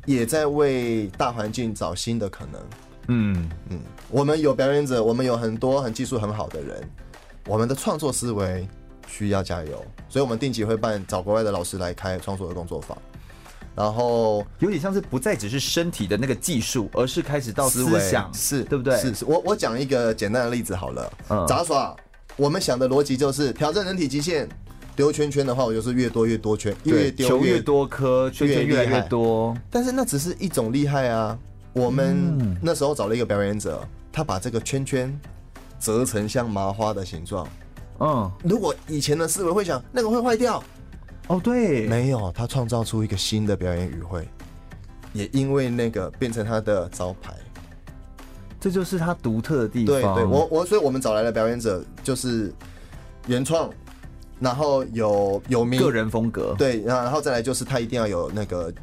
也在为大环境找新的可能。嗯嗯，我们有表演者，我们有很多很技术很好的人，我们的创作思维需要加油，所以我们定期会办找国外的老师来开创作的工作坊。然后有点像是不再只是身体的那个技术，而是开始到思想，是对不对？是是。我我讲一个简单的例子好了。嗯。杂耍，我们想的逻辑就是挑战人体极限，丢圈圈的话，我就是越多越多圈，越丢越多颗，圈圈越来越多。但是那只是一种厉害啊。我们那时候找了一个表演者，他把这个圈圈折成像麻花的形状。嗯。如果以前的思维会想，那个会坏掉。哦，对，没有，他创造出一个新的表演语汇，也因为那个变成他的招牌，这就是他独特的地方。对，对，我我，所以我们找来的表演者就是原创，然后有有名个人风格，对，然后然后再来就是他一定要有那个。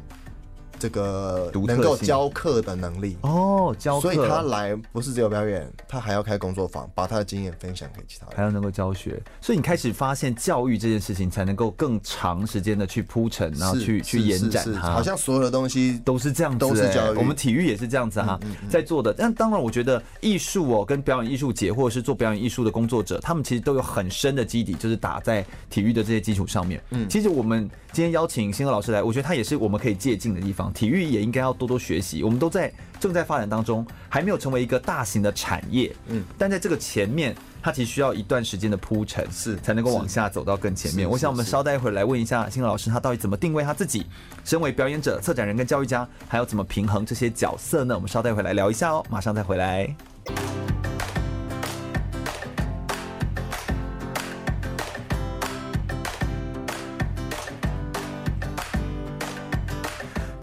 这个能够教课的能力哦，教课，所以他来不是只有表演，他还要开工作坊，把他的经验分享给其他人，还要能够教学。所以你开始发现教育这件事情，才能够更长时间的去铺陈，然后去去延展它。好像所有的东西都是这样子，都是教育。我们体育也是这样子哈，在做的。但当然，我觉得艺术哦，跟表演艺术节或者是做表演艺术的工作者，他们其实都有很深的基底，就是打在体育的这些基础上面。嗯，其实我们今天邀请星河老师来，我觉得他也是我们可以借鉴的地方。体育也应该要多多学习，我们都在正在发展当中，还没有成为一个大型的产业，嗯，但在这个前面，它其实需要一段时间的铺陈，是才能够往下走到更前面。我想我们稍待一会儿来问一下星河老师，他到底怎么定位他自己，身为表演者、策展人跟教育家，还要怎么平衡这些角色呢？我们稍待一会儿来聊一下哦，马上再回来。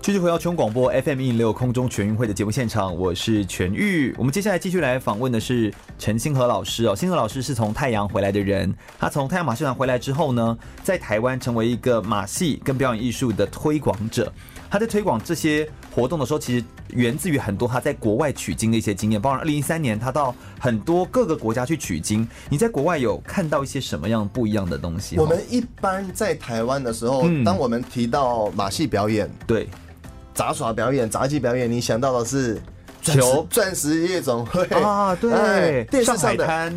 继续回到全广播 FM 一零六空中全运会的节目现场，我是全玉。我们接下来继续来访问的是陈星河老师哦。星河老师是从太阳回来的人，他从太阳马戏团回来之后呢，在台湾成为一个马戏跟表演艺术的推广者。他在推广这些活动的时候，其实源自于很多他在国外取经的一些经验，包括二零一三年他到很多各个国家去取经。你在国外有看到一些什么样不一样的东西？我们一般在台湾的时候，嗯、当我们提到马戏表演，对。杂耍表演、杂技表演，你想到的是球、钻石夜总会。啊？对，电视上的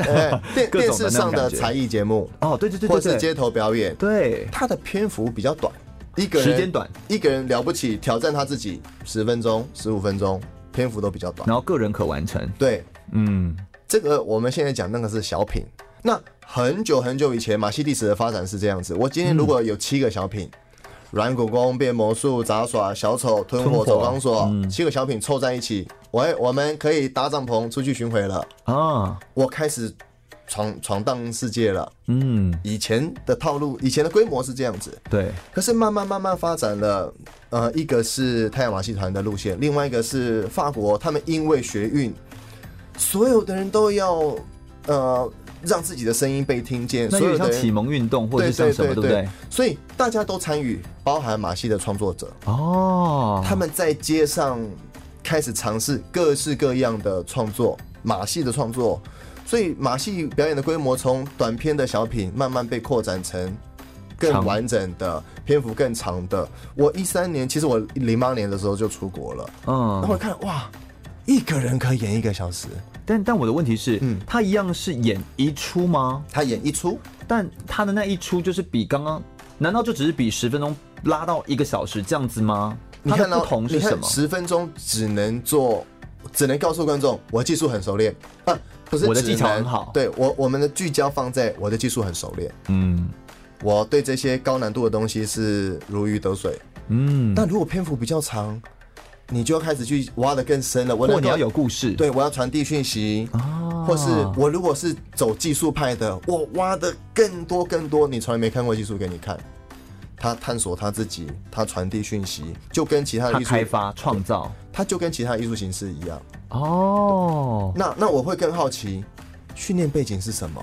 电 电视上的才艺节目。哦，对对对，或是街头表演，对，它的篇幅比较短，一个人时间短，一个人了不起挑战他自己十分钟、十五分钟，篇幅都比较短，然后个人可完成。对，嗯，这个我们现在讲那个是小品。那很久很久以前，马戏历史的发展是这样子。我今天如果有七个小品。软骨功、变魔术、杂耍、小丑、吞火、走钢索，嗯、七个小品凑在一起，喂，我们可以搭帐篷出去巡回了啊！我开始闯闯荡世界了。嗯，以前的套路，以前的规模是这样子。对，可是慢慢慢慢发展了，呃，一个是太阳马戏团的路线，另外一个是法国，他们因为学运，所有的人都要呃让自己的声音被听见。所以像启蒙运动或者是像什么，对不对？所以大家都参与，包含马戏的创作者哦，他们在街上开始尝试各式各样的创作，马戏的创作。所以马戏表演的规模从短篇的小品慢慢被扩展成更完整的篇幅更长的。我一三年，其实我零八年的时候就出国了，嗯，然后看哇，一个人可以演一个小时。但但我的问题是，嗯，他一样是演一出吗？他演一出，但他的那一出就是比刚刚，难道就只是比十分钟拉到一个小时这样子吗？你看到不同是什么？十分钟只能做，只能告诉观众我技术很熟练啊。不是我的技巧很好，对我我们的聚焦放在我的技术很熟练，嗯，我对这些高难度的东西是如鱼得水，嗯，但如果篇幅比较长，你就要开始去挖的更深了。我或你要有故事，对我要传递讯息，哦，或是我如果是走技术派的，我挖的更多更多，你从来没看过技术给你看，他探索他自己，他传递讯息，就跟其他的艺术开发创造，他就跟其他艺术形式一样。哦，那那我会更好奇，训练背景是什么？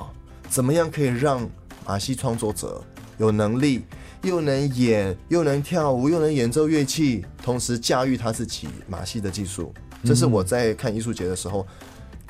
怎么样可以让马戏创作者有能力，又能演，又能跳舞，又能演奏乐器，同时驾驭他自己马戏的技术？这是我在看艺术节的时候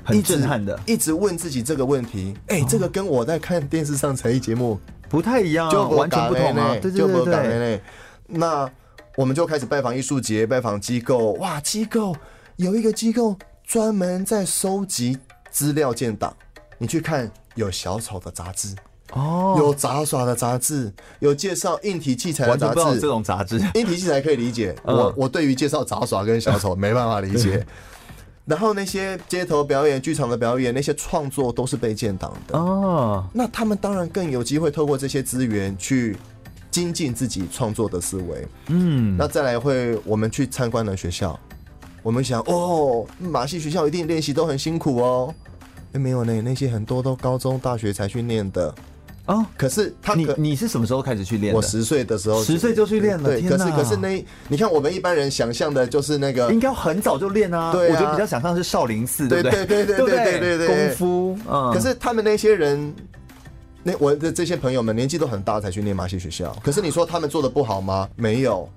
很震撼的，一直问自己这个问题。哎，这个跟我在看电视上才艺节目不太一样，就完全不同啊！对对对对。那我们就开始拜访艺术节，拜访机构。哇，机构有一个机构。专门在收集资料建档，你去看有小丑的杂志哦，有杂耍的杂志，有介绍硬体器材的杂志。这种杂志，硬体器材可以理解。嗯、我我对于介绍杂耍跟小丑 没办法理解。然后那些街头表演、剧场的表演，那些创作都是被建档的哦。那他们当然更有机会透过这些资源去精进自己创作的思维。嗯，那再来会我们去参观了学校。我们想哦，马戏学校一定练习都很辛苦哦。哎，没有呢，那些很多都高中、大学才去练的哦。可是他可，你你是什么时候开始去练？我十岁的时候，十岁就去练了。对，可是可是那，你看我们一般人想象的就是那个，应该很早就练啊。对，我觉得比较想象是少林寺，对不对？对对对对对对对，功夫。嗯。可是他们那些人，那我的这些朋友们年纪都很大才去练马戏学校。可是你说他们做的不好吗？没有。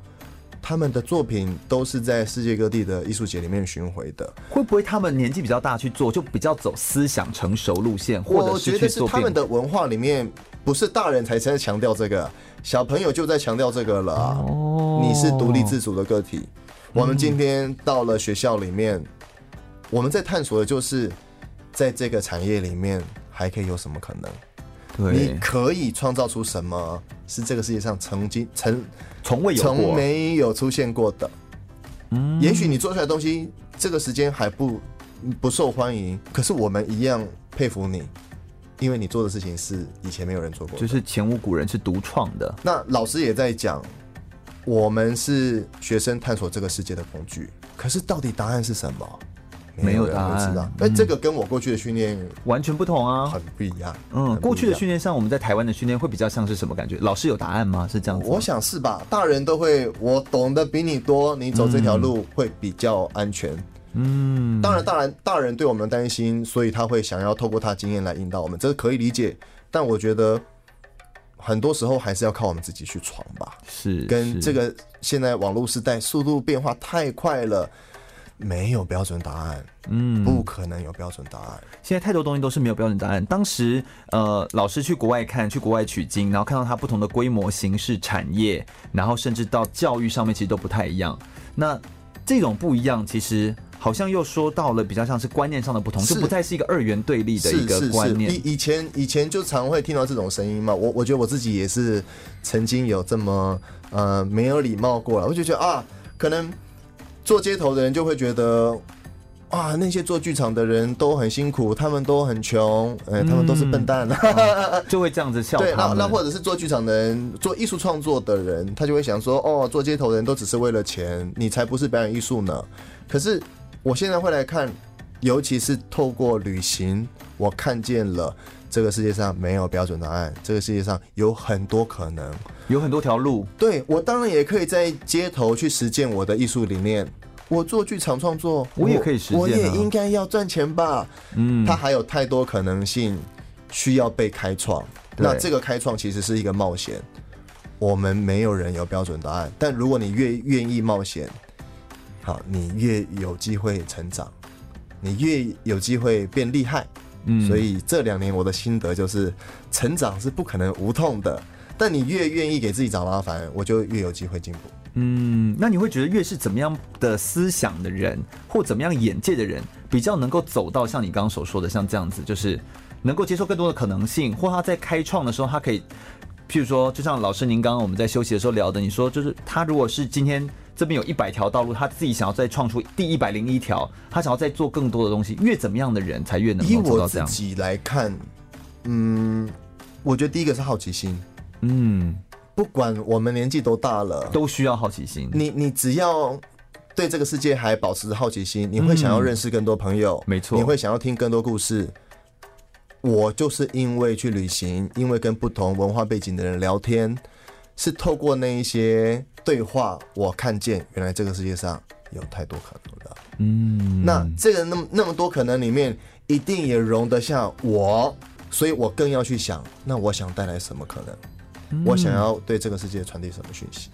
他们的作品都是在世界各地的艺术节里面巡回的。会不会他们年纪比较大去做，就比较走思想成熟路线，或者是他们的文化里面，不是大人才在强调这个，小朋友就在强调这个了啊。哦，你是独立自主的个体。我们今天到了学校里面，我们在探索的就是，在这个产业里面还可以有什么可能？对，你可以创造出什么？是这个世界上曾经曾从未有从没有出现过的。嗯，也许你做出来的东西，这个时间还不不受欢迎，可是我们一样佩服你，因为你做的事情是以前没有人做过，就是前无古人是独创的。那老师也在讲，我们是学生探索这个世界的工具，可是到底答案是什么？没有答案，那这个跟我过去的训练完全不同啊，很不一样。嗯，过去的训练上，我们在台湾的训练会比较像是什么感觉？老师有答案吗？是这样子？我想是吧。大人都会，我懂得比你多，你走这条路会比较安全。嗯，当然，大人大人对我们的担心，所以他会想要透过他经验来引导我们，这是可以理解。但我觉得很多时候还是要靠我们自己去闯吧。是，跟这个现在网络时代速度变化太快了。没有标准答案，嗯，不可能有标准答案。现在太多东西都是没有标准答案。当时，呃，老师去国外看，去国外取经，然后看到它不同的规模、形式、产业，然后甚至到教育上面，其实都不太一样。那这种不一样，其实好像又说到了比较像是观念上的不同，就不再是一个二元对立的一个观念。以以前以前就常会听到这种声音嘛。我我觉得我自己也是曾经有这么呃没有礼貌过了。我就觉得啊，可能。做街头的人就会觉得，啊，那些做剧场的人都很辛苦，他们都很穷，哎、欸，他们都是笨蛋，嗯、就会这样子笑。对，那那或者是做剧场的人，做艺术创作的人，他就会想说，哦，做街头的人都只是为了钱，你才不是表演艺术呢。可是我现在会来看，尤其是透过旅行，我看见了这个世界上没有标准答案，这个世界上有很多可能。有很多条路，对，我当然也可以在街头去实践我的艺术理念。我做剧场创作，我也可以实践，我也应该要赚钱吧。嗯，它还有太多可能性，需要被开创。那这个开创其实是一个冒险，我们没有人有标准答案。但如果你越愿意冒险，好，你越有机会成长，你越有机会变厉害。嗯，所以这两年我的心得就是，成长是不可能无痛的，但你越愿意给自己找麻烦，我就越有机会进步。嗯，那你会觉得越是怎么样的思想的人，或怎么样眼界的人，比较能够走到像你刚刚所说的像这样子，就是能够接受更多的可能性，或他在开创的时候，他可以，譬如说，就像老师您刚刚我们在休息的时候聊的，你说就是他如果是今天。这边有一百条道路，他自己想要再创出第一百零一条，他想要再做更多的东西。越怎么样的人才越能够做到这样？以我自己来看，嗯，我觉得第一个是好奇心。嗯，不管我们年纪多大了，都需要好奇心。你你只要对这个世界还保持着好奇心，你会想要认识更多朋友，没错，你会想要听更多故事。我就是因为去旅行，因为跟不同文化背景的人聊天，是透过那一些。对话，我看见原来这个世界上有太多可能了。嗯，那这个那么那么多可能里面，一定也容得下我，所以我更要去想，那我想带来什么可能？嗯、我想要对这个世界传递什么讯息？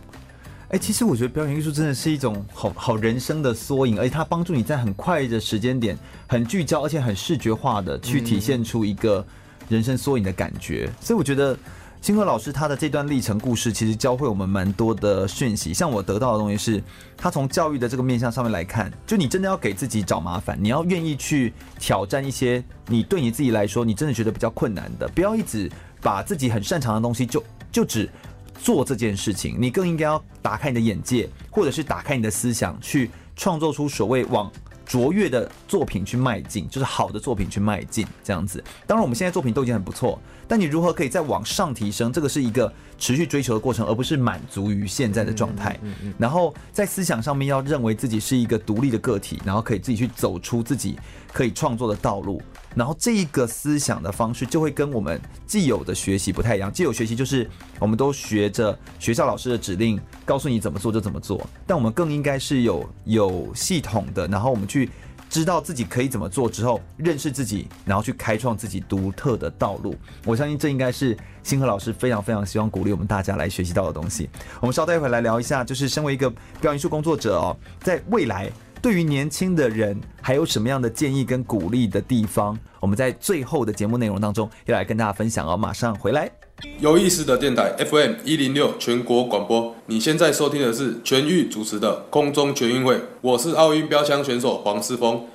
哎、欸，其实我觉得表演艺术真的是一种好好人生的缩影，而且它帮助你在很快的时间点，很聚焦，而且很视觉化的去体现出一个人生缩影的感觉。所以我觉得。星河老师他的这段历程故事，其实教会我们蛮多的讯息。像我得到的东西是，他从教育的这个面向上面来看，就你真的要给自己找麻烦，你要愿意去挑战一些你对你自己来说你真的觉得比较困难的，不要一直把自己很擅长的东西就就只做这件事情。你更应该要打开你的眼界，或者是打开你的思想，去创作出所谓往。卓越的作品去迈进，就是好的作品去迈进，这样子。当然，我们现在作品都已经很不错，但你如何可以再往上提升？这个是一个持续追求的过程，而不是满足于现在的状态。嗯嗯嗯。然后在思想上面要认为自己是一个独立的个体，然后可以自己去走出自己可以创作的道路。然后这一个思想的方式就会跟我们既有的学习不太一样。既有学习就是我们都学着学校老师的指令，告诉你怎么做就怎么做。但我们更应该是有有系统的，然后我们去知道自己可以怎么做之后，认识自己，然后去开创自己独特的道路。我相信这应该是星河老师非常非常希望鼓励我们大家来学习到的东西。我们稍待一会来聊一下，就是身为一个表演术工作者哦，在未来。对于年轻的人，还有什么样的建议跟鼓励的地方？我们在最后的节目内容当中要来跟大家分享哦。马上回来，有意思的电台 FM 一零六全国广播，你现在收听的是全域主持的空中全运会，我是奥运标枪选手黄世峰。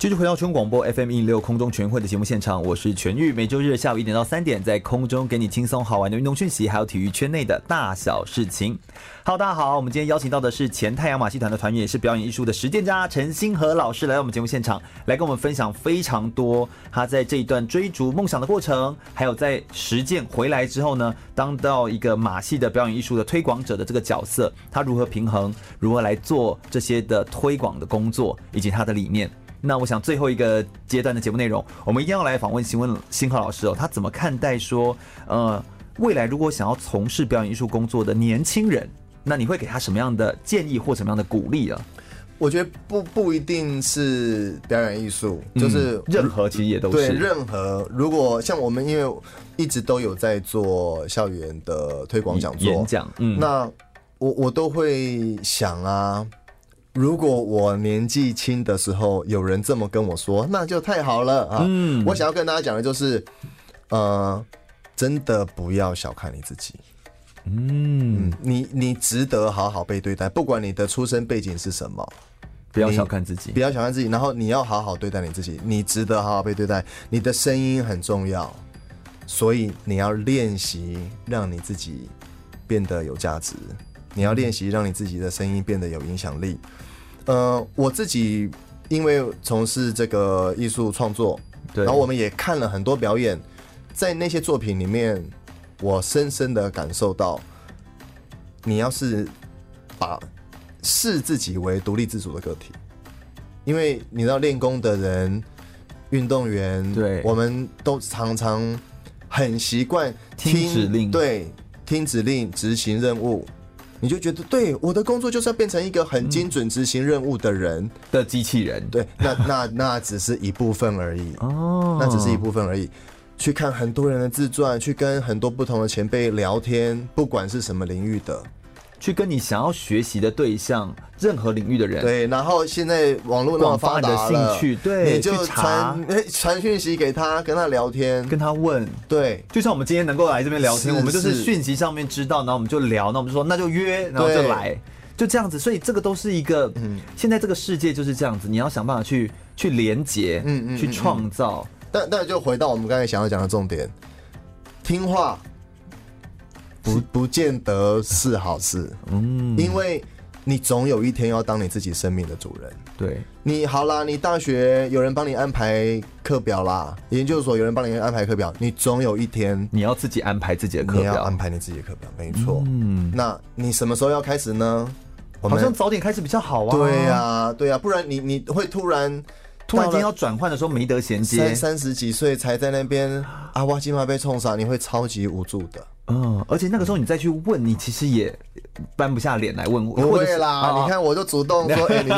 继续回到全广播 FM 一零六空中全运会的节目现场，我是全玉，每周日下午一点到三点，在空中给你轻松好玩的运动讯息，还有体育圈内的大小事情。Hello，大家好，我们今天邀请到的是前太阳马戏团的团员，也是表演艺术的实践家陈星河老师，来到我们节目现场，来跟我们分享非常多他在这一段追逐梦想的过程，还有在实践回来之后呢，当到一个马戏的表演艺术的推广者的这个角色，他如何平衡，如何来做这些的推广的工作，以及他的理念。那我想最后一个阶段的节目内容，我们一定要来访问询问星河老师哦，他怎么看待说，呃，未来如果想要从事表演艺术工作的年轻人，那你会给他什么样的建议或什么样的鼓励啊？我觉得不不一定是表演艺术，就是、嗯、任何其实也都是对任何。如果像我们，因为一直都有在做校园的推广讲座、演讲，嗯，那我我都会想啊。如果我年纪轻的时候有人这么跟我说，那就太好了啊！嗯，我想要跟大家讲的就是，呃，真的不要小看你自己。嗯，你你值得好好被对待，不管你的出身背景是什么，不要小看自己，不要小看自己。然后你要好好对待你自己，你值得好好被对待。你的声音很重要，所以你要练习让你自己变得有价值。你要练习让你自己的声音变得有影响力。呃，我自己因为从事这个艺术创作，对，然后我们也看了很多表演，在那些作品里面，我深深的感受到，你要是把视自己为独立自主的个体，因为你知道练功的人、运动员，对，我们都常常很习惯听，听指令，对，听指令执行任务。你就觉得对我的工作就是要变成一个很精准执行任务的人的机器人。对，那那那只是一部分而已 哦，那只是一部分而已。去看很多人的自传，去跟很多不同的前辈聊天，不管是什么领域的。去跟你想要学习的对象，任何领域的人，对，然后现在网络那么发达的，兴趣，对，你就传传讯息给他，跟他聊天，跟他问，对，就像我们今天能够来这边聊天，我们就是讯息上面知道，然后我们就聊，那我们就说那就约，然后就来，就这样子，所以这个都是一个，嗯，现在这个世界就是这样子，你要想办法去去连接，嗯嗯，去创造，但但就回到我们刚才想要讲的重点，听话。不不见得是好事，嗯，因为你总有一天要当你自己生命的主人。对，你好啦，你大学有人帮你安排课表啦，研究所有人帮你安排课表，你总有一天你要自己安排自己的课表，你要安排你自己的课表，没错。嗯，那你什么时候要开始呢？好像早点开始比较好啊。对呀，对呀，不然你你会突然突然间要转换的时候没得衔接，三三十几岁才在那边啊，哇，今晚被冲上，你会超级无助的。嗯，而且那个时候你再去问，你其实也搬不下脸来问。不会啦，啊、你看我就主动 说，哎、欸，你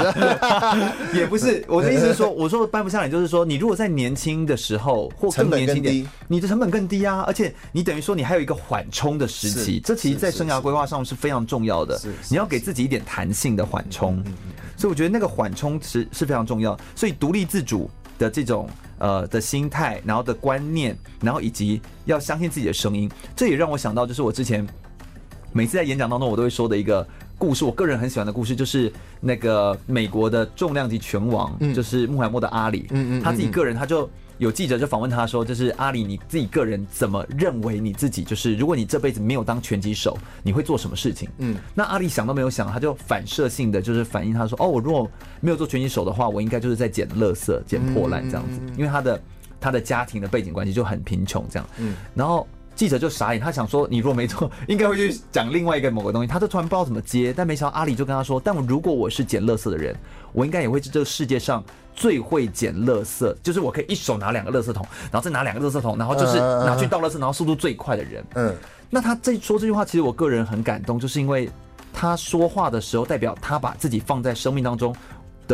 这 也不是我的意思是说，我说搬不下脸就是说，你如果在年轻的时候或更年轻点，你的成本更低啊，而且你等于说你还有一个缓冲的时期，这其实在生涯规划上是非常重要的。你要给自己一点弹性的缓冲，所以我觉得那个缓冲是是非常重要。所以独立自主的这种。呃的心态，然后的观念，然后以及要相信自己的声音，这也让我想到，就是我之前每次在演讲当中，我都会说的一个故事，我个人很喜欢的故事，就是那个美国的重量级拳王，嗯、就是穆罕默德阿里，嗯，嗯，他自己个人他就。有记者就访问他说：“就是阿里，你自己个人怎么认为你自己？就是如果你这辈子没有当拳击手，你会做什么事情？”嗯，那阿里想都没有想，他就反射性的就是反映他说：“哦，我如果没有做拳击手的话，我应该就是在捡垃圾、捡破烂这样子，因为他的他的家庭的背景关系就很贫穷这样。”嗯，然后记者就傻眼，他想说：“你如果没错，应该会去讲另外一个某个东西。”他就突然不知道怎么接，但没想到阿里就跟他说：“但我如果我是捡垃圾的人，我应该也会是这个世界上。”最会捡垃圾，就是我可以一手拿两个垃圾桶，然后再拿两个垃圾桶，然后就是拿去倒垃圾，然后速度最快的人。嗯，那他这说这句话，其实我个人很感动，就是因为他说话的时候，代表他把自己放在生命当中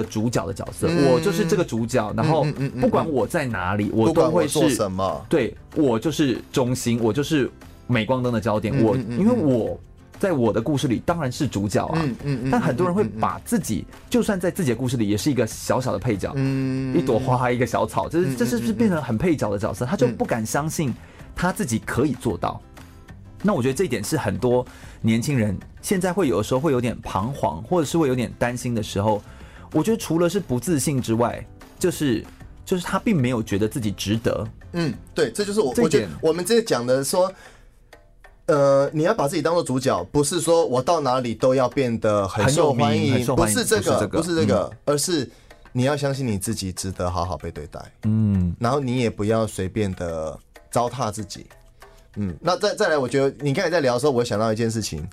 的主角的角色。我就是这个主角，然后不管我在哪里，我都会是什么？对，我就是中心，我就是镁光灯的焦点。我因为我。在我的故事里当然是主角啊，但很多人会把自己，就算在自己的故事里，也是一个小小的配角，一朵花，一个小草，这是这是不是变成很配角的角色？他就不敢相信他自己可以做到。那我觉得这一点是很多年轻人现在会有的时候会有点彷徨，或者是会有点担心的时候。我觉得除了是不自信之外，就是就是他并没有觉得自己值得。嗯，对，这就是我我觉得我们这讲的说。呃，你要把自己当做主角，不是说我到哪里都要变得很受欢迎，不是这个，不是这个，而是你要相信你自己值得好好被对待，嗯，然后你也不要随便的糟蹋自己，嗯，那再再来，我觉得你刚才在聊的时候，我想到一件事情，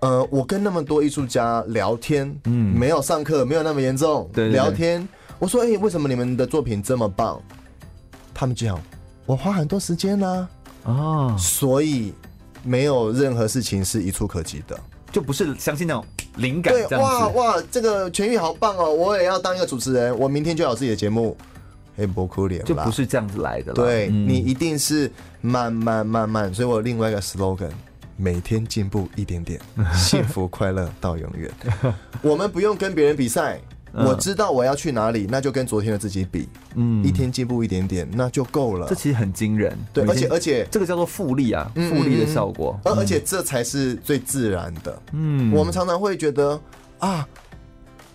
呃，我跟那么多艺术家聊天，嗯，没有上课，没有那么严重，对，聊天，我说，哎，为什么你们的作品这么棒？他们讲，我花很多时间呢。哦，所以没有任何事情是一触可及的，就不是相信那种灵感。对，哇哇，这个全愈好棒哦！我也要当一个主持人，我明天就有自己的节目。黑伯库脸，就不是这样子来的了。对，嗯、你一定是慢慢慢慢。所以我有另外一个 slogan：每天进步一点点，幸福快乐到永远。我们不用跟别人比赛。我知道我要去哪里，那就跟昨天的自己比，嗯，一天进步一点点，那就够了。这其实很惊人，对，而且而且这个叫做复利啊，复利的效果，而而且这才是最自然的。嗯，我们常常会觉得啊，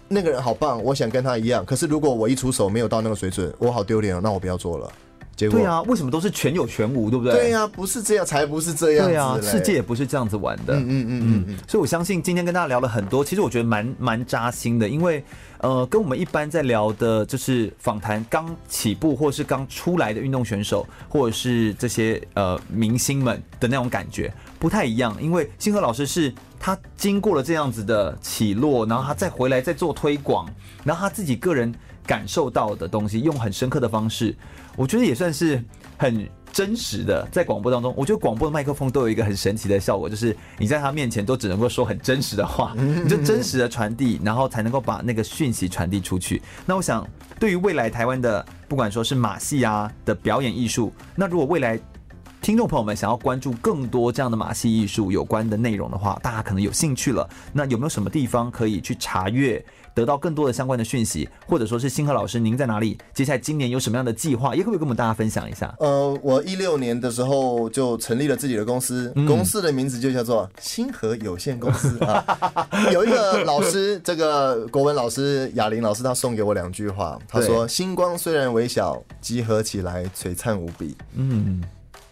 那个人好棒，我想跟他一样。可是如果我一出手没有到那个水准，我好丢脸哦，那我不要做了。结果对啊，为什么都是全有全无，对不对？对啊，不是这样，才不是这样。对啊，世界也不是这样子玩的。嗯嗯嗯嗯。所以我相信今天跟大家聊了很多，其实我觉得蛮蛮扎心的，因为。呃，跟我们一般在聊的，就是访谈刚起步或是刚出来的运动选手，或者是这些呃明星们的那种感觉不太一样。因为星河老师是他经过了这样子的起落，然后他再回来再做推广，然后他自己个人感受到的东西，用很深刻的方式，我觉得也算是很真实的在广播当中，我觉得广播的麦克风都有一个很神奇的效果，就是你在他面前都只能够说很真实的话，你就真实的传递，然后才能够把那个讯息传递出去。那我想，对于未来台湾的不管说是马戏啊的表演艺术，那如果未来听众朋友们想要关注更多这样的马戏艺术有关的内容的话，大家可能有兴趣了。那有没有什么地方可以去查阅？得到更多的相关的讯息，或者说是星河老师，您在哪里？接下来今年有什么样的计划？也可不可以跟我们大家分享一下？呃，我一六年的时候就成立了自己的公司，嗯、公司的名字就叫做星河有限公司 啊。有一个老师，这个国文老师雅玲老师，他送给我两句话，他说：“星光虽然微小，集合起来璀璨无比。”嗯，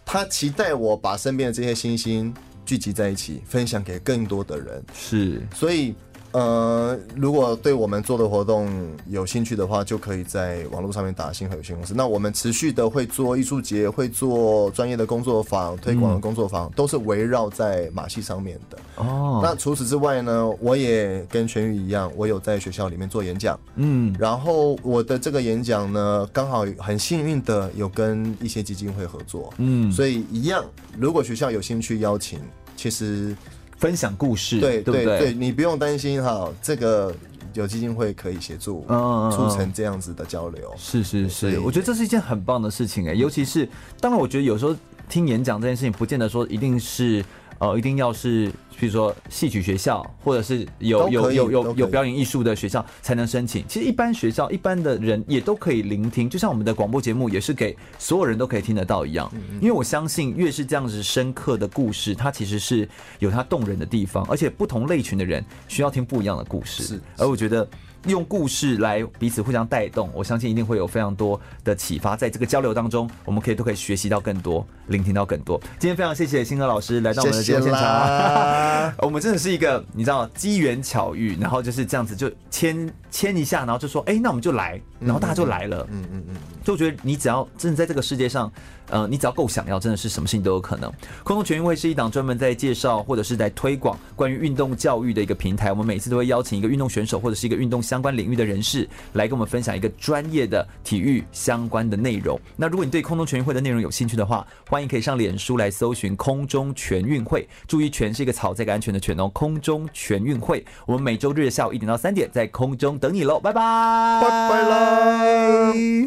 他期待我把身边的这些星星聚集在一起，分享给更多的人。是，所以。呃，如果对我们做的活动有兴趣的话，就可以在网络上面打“星河有限公司”。那我们持续的会做艺术节，会做专业的工作坊、推广的工作坊，嗯、都是围绕在马戏上面的。哦，那除此之外呢，我也跟全宇一样，我有在学校里面做演讲。嗯，然后我的这个演讲呢，刚好很幸运的有跟一些基金会合作。嗯，所以一样，如果学校有兴趣邀请，其实。分享故事，对对对，对，你不用担心哈，这个有基金会可以协助，嗯，促成这样子的交流。是是是，我觉得这是一件很棒的事情哎，尤其是当然，我觉得有时候听演讲这件事情，不见得说一定是。哦，一定要是，比如说戏曲学校，或者是有有有有有表演艺术的学校才能申请。其实一般学校、一般的人也都可以聆听，就像我们的广播节目也是给所有人都可以听得到一样。因为我相信，越是这样子深刻的故事，它其实是有它动人的地方，而且不同类群的人需要听不一样的故事。是，而我觉得。用故事来彼此互相带动，我相信一定会有非常多的启发。在这个交流当中，我们可以都可以学习到更多，聆听到更多。今天非常谢谢星河老师来到我们的节目现场，我们真的是一个你知道机缘巧遇，然后就是这样子就牵牵一下，然后就说哎、欸，那我们就来，然后大家就来了。嗯嗯嗯，就觉得你只要真的在这个世界上。呃，你只要够想要，真的是什么事情都有可能。空中全运会是一档专门在介绍或者是在推广关于运动教育的一个平台。我们每次都会邀请一个运动选手或者是一个运动相关领域的人士来跟我们分享一个专业的体育相关的内容。那如果你对空中全运会的内容有兴趣的话，欢迎可以上脸书来搜寻空中全运会。注意，全是一个草这个安全的全哦。空中全运会，我们每周日的下午一点到三点在空中等你喽，拜拜，拜拜啦。